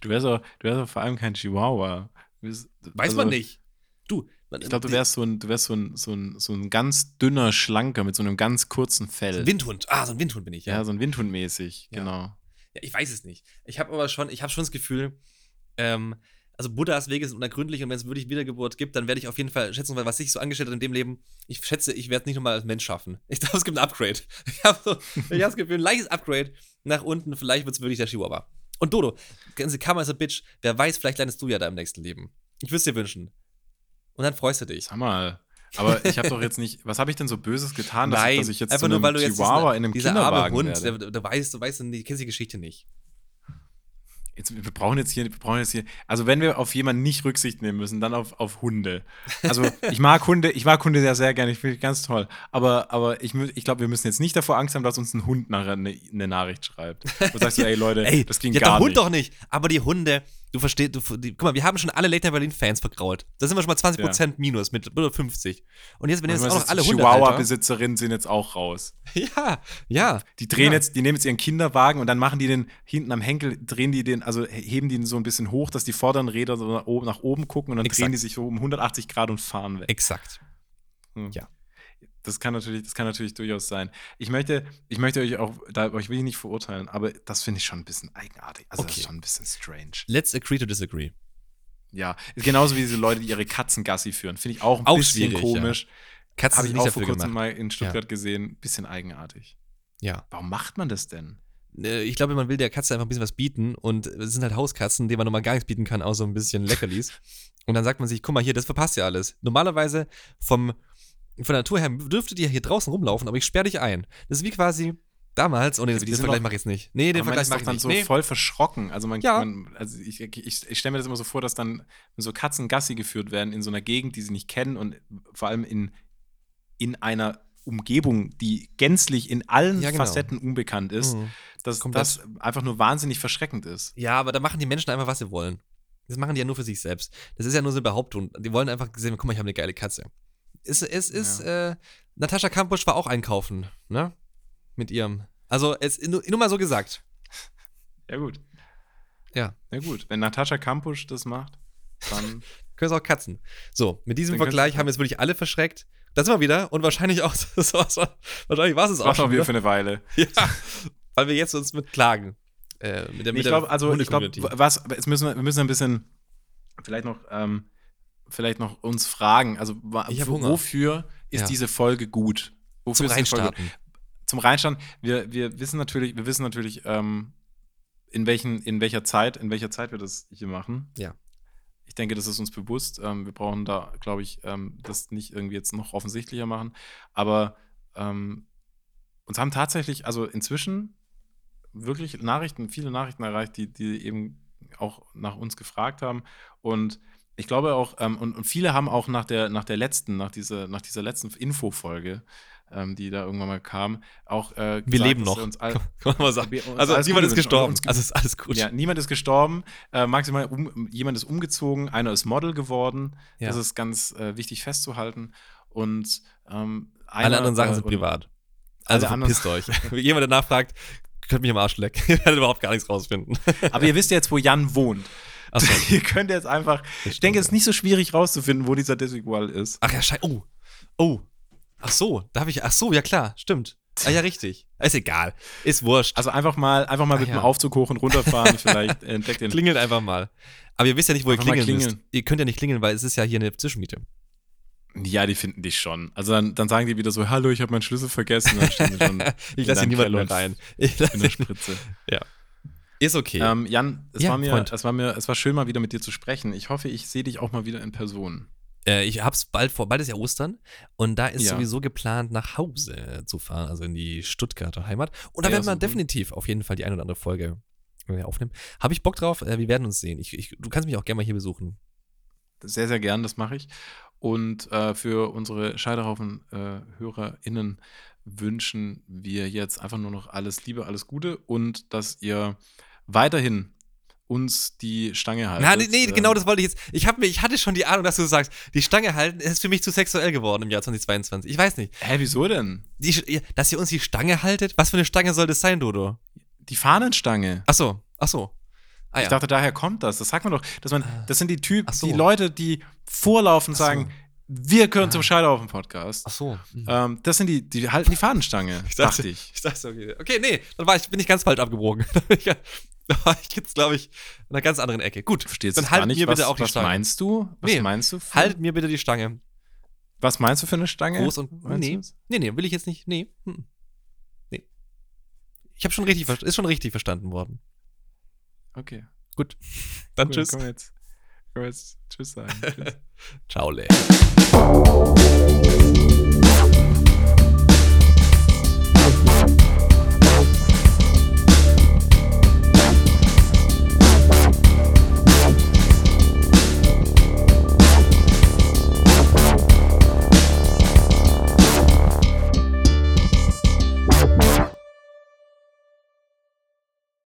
du wärst auch, du wärst auch vor allem kein Chihuahua. Weiß also, man nicht. Du, ich glaube, du wärst so ein, du wärst so ein, so ein, so ein ganz dünner Schlanker mit so einem ganz kurzen Fell. So ein Windhund. Ah, so ein Windhund bin ich, ja. Ja, so ein Windhund mäßig, ja. genau. Ja, ich weiß es nicht. Ich habe aber schon, ich habe schon das Gefühl, ähm, also Buddhas Wege sind unergründlich und wenn es wirklich Wiedergeburt gibt, dann werde ich auf jeden Fall schätzen, weil was sich so angestellt hat in dem Leben, ich schätze, ich werde es nicht nochmal als Mensch schaffen. Ich glaube, es gibt ein Upgrade. [laughs] Ich habe so, ich hab das Gefühl, ein leichtes Upgrade nach unten, vielleicht wird es wirklich der Chihuahua. Und Dodo, ganze Kammer ist a Bitch, wer weiß, vielleicht landest du ja da im nächsten Leben. Ich würde es dir wünschen. Und dann freust du dich. Sag mal. Aber ich habe doch jetzt nicht, was habe ich denn so Böses getan, dass, Nein, ich, dass ich jetzt einfach nur, weil du jetzt Chihuahua in einem dieser Kinderwagen arme Hund, werde? der, der weißt, du weißt, du kennst die Geschichte nicht. Jetzt, wir brauchen jetzt hier, wir brauchen jetzt hier, also wenn wir auf jemanden nicht Rücksicht nehmen müssen, dann auf, auf Hunde. Also ich mag Hunde, ich mag Hunde sehr, sehr gerne, ich finde ganz toll. Aber, aber ich, ich glaube, wir müssen jetzt nicht davor Angst haben, dass uns ein Hund nachher eine, eine Nachricht schreibt. Du [laughs] sagst so, ey Leute, Ey, das ging ja, gar der Hund nicht. doch nicht. Aber die Hunde, du verstehst, du, die, guck mal, wir haben schon alle Late Night Berlin Fans vergrault. Da sind wir schon mal 20% minus mit über 50. Und jetzt, wenn jetzt auch noch alle. Chihuahua-Besitzerinnen sind jetzt auch raus. [laughs] Ja, ja. Die drehen Ja. jetzt, die nehmen jetzt ihren Kinderwagen und dann machen die den hinten am Henkel, drehen die den, also heben die den so ein bisschen hoch, dass die vorderen Räder so nach oben, nach oben gucken und dann Exakt. drehen die sich so um 180 Grad und fahren weg. Exakt. Hm. Ja. Das kann natürlich, das kann natürlich durchaus sein. Ich möchte, ich möchte euch auch, da euch will ich nicht verurteilen, aber das finde ich schon ein bisschen eigenartig. Also das Okay. ist schon ein bisschen strange. Let's agree to disagree. Ja, ist genauso wie diese Leute, die ihre Katzen Gassi führen, finde ich auch ein Auch bisschen komisch. Katzen Habe ich auch vor kurzem gemacht. mal in Stuttgart gesehen, bisschen eigenartig. Ja. Warum macht man das denn? Äh, Ich glaube, man will der Katze einfach ein bisschen was bieten und es sind halt Hauskatzen, denen man nochmal gar nichts bieten kann, außer ein bisschen Leckerlis. [laughs] und dann sagt man sich, guck mal hier, das verpasst ja alles. Normalerweise vom, von der Natur her dürftet ihr hier draußen rumlaufen, aber ich sperre dich ein. Das ist wie quasi damals, oh nee, den sind Vergleich mache ich jetzt nicht. Nee, den Vergleich mache ich dann nicht. so nee. voll verschrocken. Also, man, Ja. man, also ich, ich, ich stelle mir das immer so vor, dass dann so Katzen Gassi geführt werden in so einer Gegend, die sie nicht kennen und vor allem in, in einer Umgebung, die gänzlich in allen Ja, genau. Facetten unbekannt ist, Mhm. dass Komplett. das einfach nur wahnsinnig verschreckend ist. Ja, aber da machen die Menschen einfach, was sie wollen. Das machen die ja nur für sich selbst. Das ist ja nur so eine Behauptung. Die wollen einfach sehen, guck mal, ich habe eine geile Katze. Es, es ist, äh, Natascha Kampusch war auch einkaufen, ne? Mit ihrem. Also, es, nur, nur mal so gesagt. Ja, gut. Ja. Ja, gut. Wenn Natascha Kampusch das macht, dann. [laughs] Können es auch Katzen. So, mit diesem kannst Vergleich haben jetzt wirklich alle verschreckt. Da sind wir wieder und wahrscheinlich auch, [laughs] so, so, so, wahrscheinlich war es das auch macht schon wieder wieder. für eine Weile. [laughs] Ja, weil wir jetzt uns mit klagen. Äh, mit der, ich glaube, also ich glaube, was jetzt müssen wir, wir müssen ein bisschen vielleicht noch ähm, vielleicht noch uns fragen. Also wofür ist Ja. diese Folge gut? Wofür zum Folge gut? Reinstarten. Zum Reinstarten. Wir, wir wissen natürlich, wir wissen natürlich, ähm, in welchen in welcher Zeit in welcher Zeit wir das hier machen. Ja. Ich denke, das ist uns bewusst. Ähm, wir brauchen da, glaube ich, ähm, das nicht irgendwie jetzt noch offensichtlicher machen. Aber ähm, uns haben tatsächlich, also inzwischen wirklich Nachrichten, viele Nachrichten erreicht, die, die eben auch nach uns gefragt haben. Und ich glaube auch, ähm, und, und viele haben auch nach der, nach der letzten, nach dieser, nach dieser letzten Infofolge, ähm, die da irgendwann mal kam, auch äh, Wir gesagt, leben noch. All, Kann man mal sagen. wir uns Also niemand ist gestorben. Uns- Also ist alles gut. ja, niemand ist gestorben, äh, maximal um, jemand ist umgezogen, einer ist Model geworden. Ja. Das ist ganz äh, wichtig festzuhalten. Und ähm, Alle einer, anderen Sachen äh, sind privat. Also Alle verpisst euch. [laughs] Wenn jemand danach fragt, könnt mich am Arsch lecken. [laughs] Ihr werdet überhaupt gar nichts rausfinden. Aber ihr wisst ja jetzt, wo Jan wohnt. Achso. [laughs] ihr könnt jetzt einfach. Ich denke, es ist nicht so schwierig rauszufinden, wo dieser Desigual ist. Ach ja, schei. Oh. Oh. Ach so, darf ich. Ach so, ja klar, stimmt. Ah ja, richtig. Ist egal. Ist wurscht. Also einfach mal, einfach mal Ah, mit ja. dem Aufzug hoch und runterfahren. vielleicht entdeckt den. klingelt einfach mal. Aber ihr wisst ja nicht, wo ihr Einfach mal klingeln müsst. klingeln. Ihr könnt ja nicht klingeln, weil es ist ja hier eine Zwischenmiete. Ja, die finden dich schon. Also dann, dann sagen die wieder so: Hallo, ich habe meinen Schlüssel vergessen. Dann stehen die schon Ich lasse [laughs] hier niemanden mehr rein. Ich lass in der Spritze. Ist okay. Ähm, Jan, es, Ja, war mir, Freund. es, war mir, es war schön, mal wieder mit dir zu sprechen. Ich hoffe, ich sehe dich auch mal wieder in Person. Äh, ich hab's bald vor, bald ist ja Ostern und da ist Ja. sowieso geplant, nach Hause zu fahren, also in die Stuttgarter Heimat. Und da Ja, werden wir super. definitiv auf jeden Fall die ein oder andere Folge äh, aufnehmen. Habe ich Bock drauf? Äh, wir werden uns sehen. Ich, ich, du kannst mich auch gerne mal hier besuchen. Sehr, sehr gern, das mache ich. Und äh, für unsere Scheiterhaufen-HörerInnen wünschen wir jetzt einfach nur noch alles Liebe, alles Gute und dass ihr weiterhin uns die Stange haltet. Na, nee, nee, Ähm, genau das wollte ich jetzt. Ich, hab mir, ich hatte schon die Ahnung, dass du sagst, die Stange halten ist für mich zu sexuell geworden im Jahr 2022. Ich weiß nicht. Hä, wieso denn? Die, dass ihr uns die Stange haltet? Was für eine Stange soll das sein, Dodo? Die Fahnenstange. Ach so, ach so. Ah, ja. Ich dachte, daher kommt das. Das sagt man doch. Dass man, Ah. das sind die Typen, so. die Leute, die vorlaufen und so. sagen, Wir gehören zum Scheiterhaufen-Podcast. Ach so. Hm. Ähm, das sind die, die halten die Fahnenstange, Ich dachte dachte, ich. ich dachte, okay. Okay, nee, dann war ich, bin ich ganz falsch abgebogen. [laughs] [laughs] ich jetzt, glaube ich, in einer ganz anderen Ecke. Gut, Verstehst dann du halt gar nicht, mir was, bitte auch die was Stange. meinst du? Was Nee, meinst du? Für, Haltet mir bitte die Stange. Was meinst du für eine Stange? Groß und. Meinst Nee. du's? nee, nee, will ich jetzt nicht. Nee. hm. Nee. Ich habe schon richtig, ist schon richtig verstanden worden. Okay. Gut. Dann Cool, tschüss. Komm jetzt. Komm jetzt. Tschüss sagen. [laughs] Tschüss. Ciao, Le.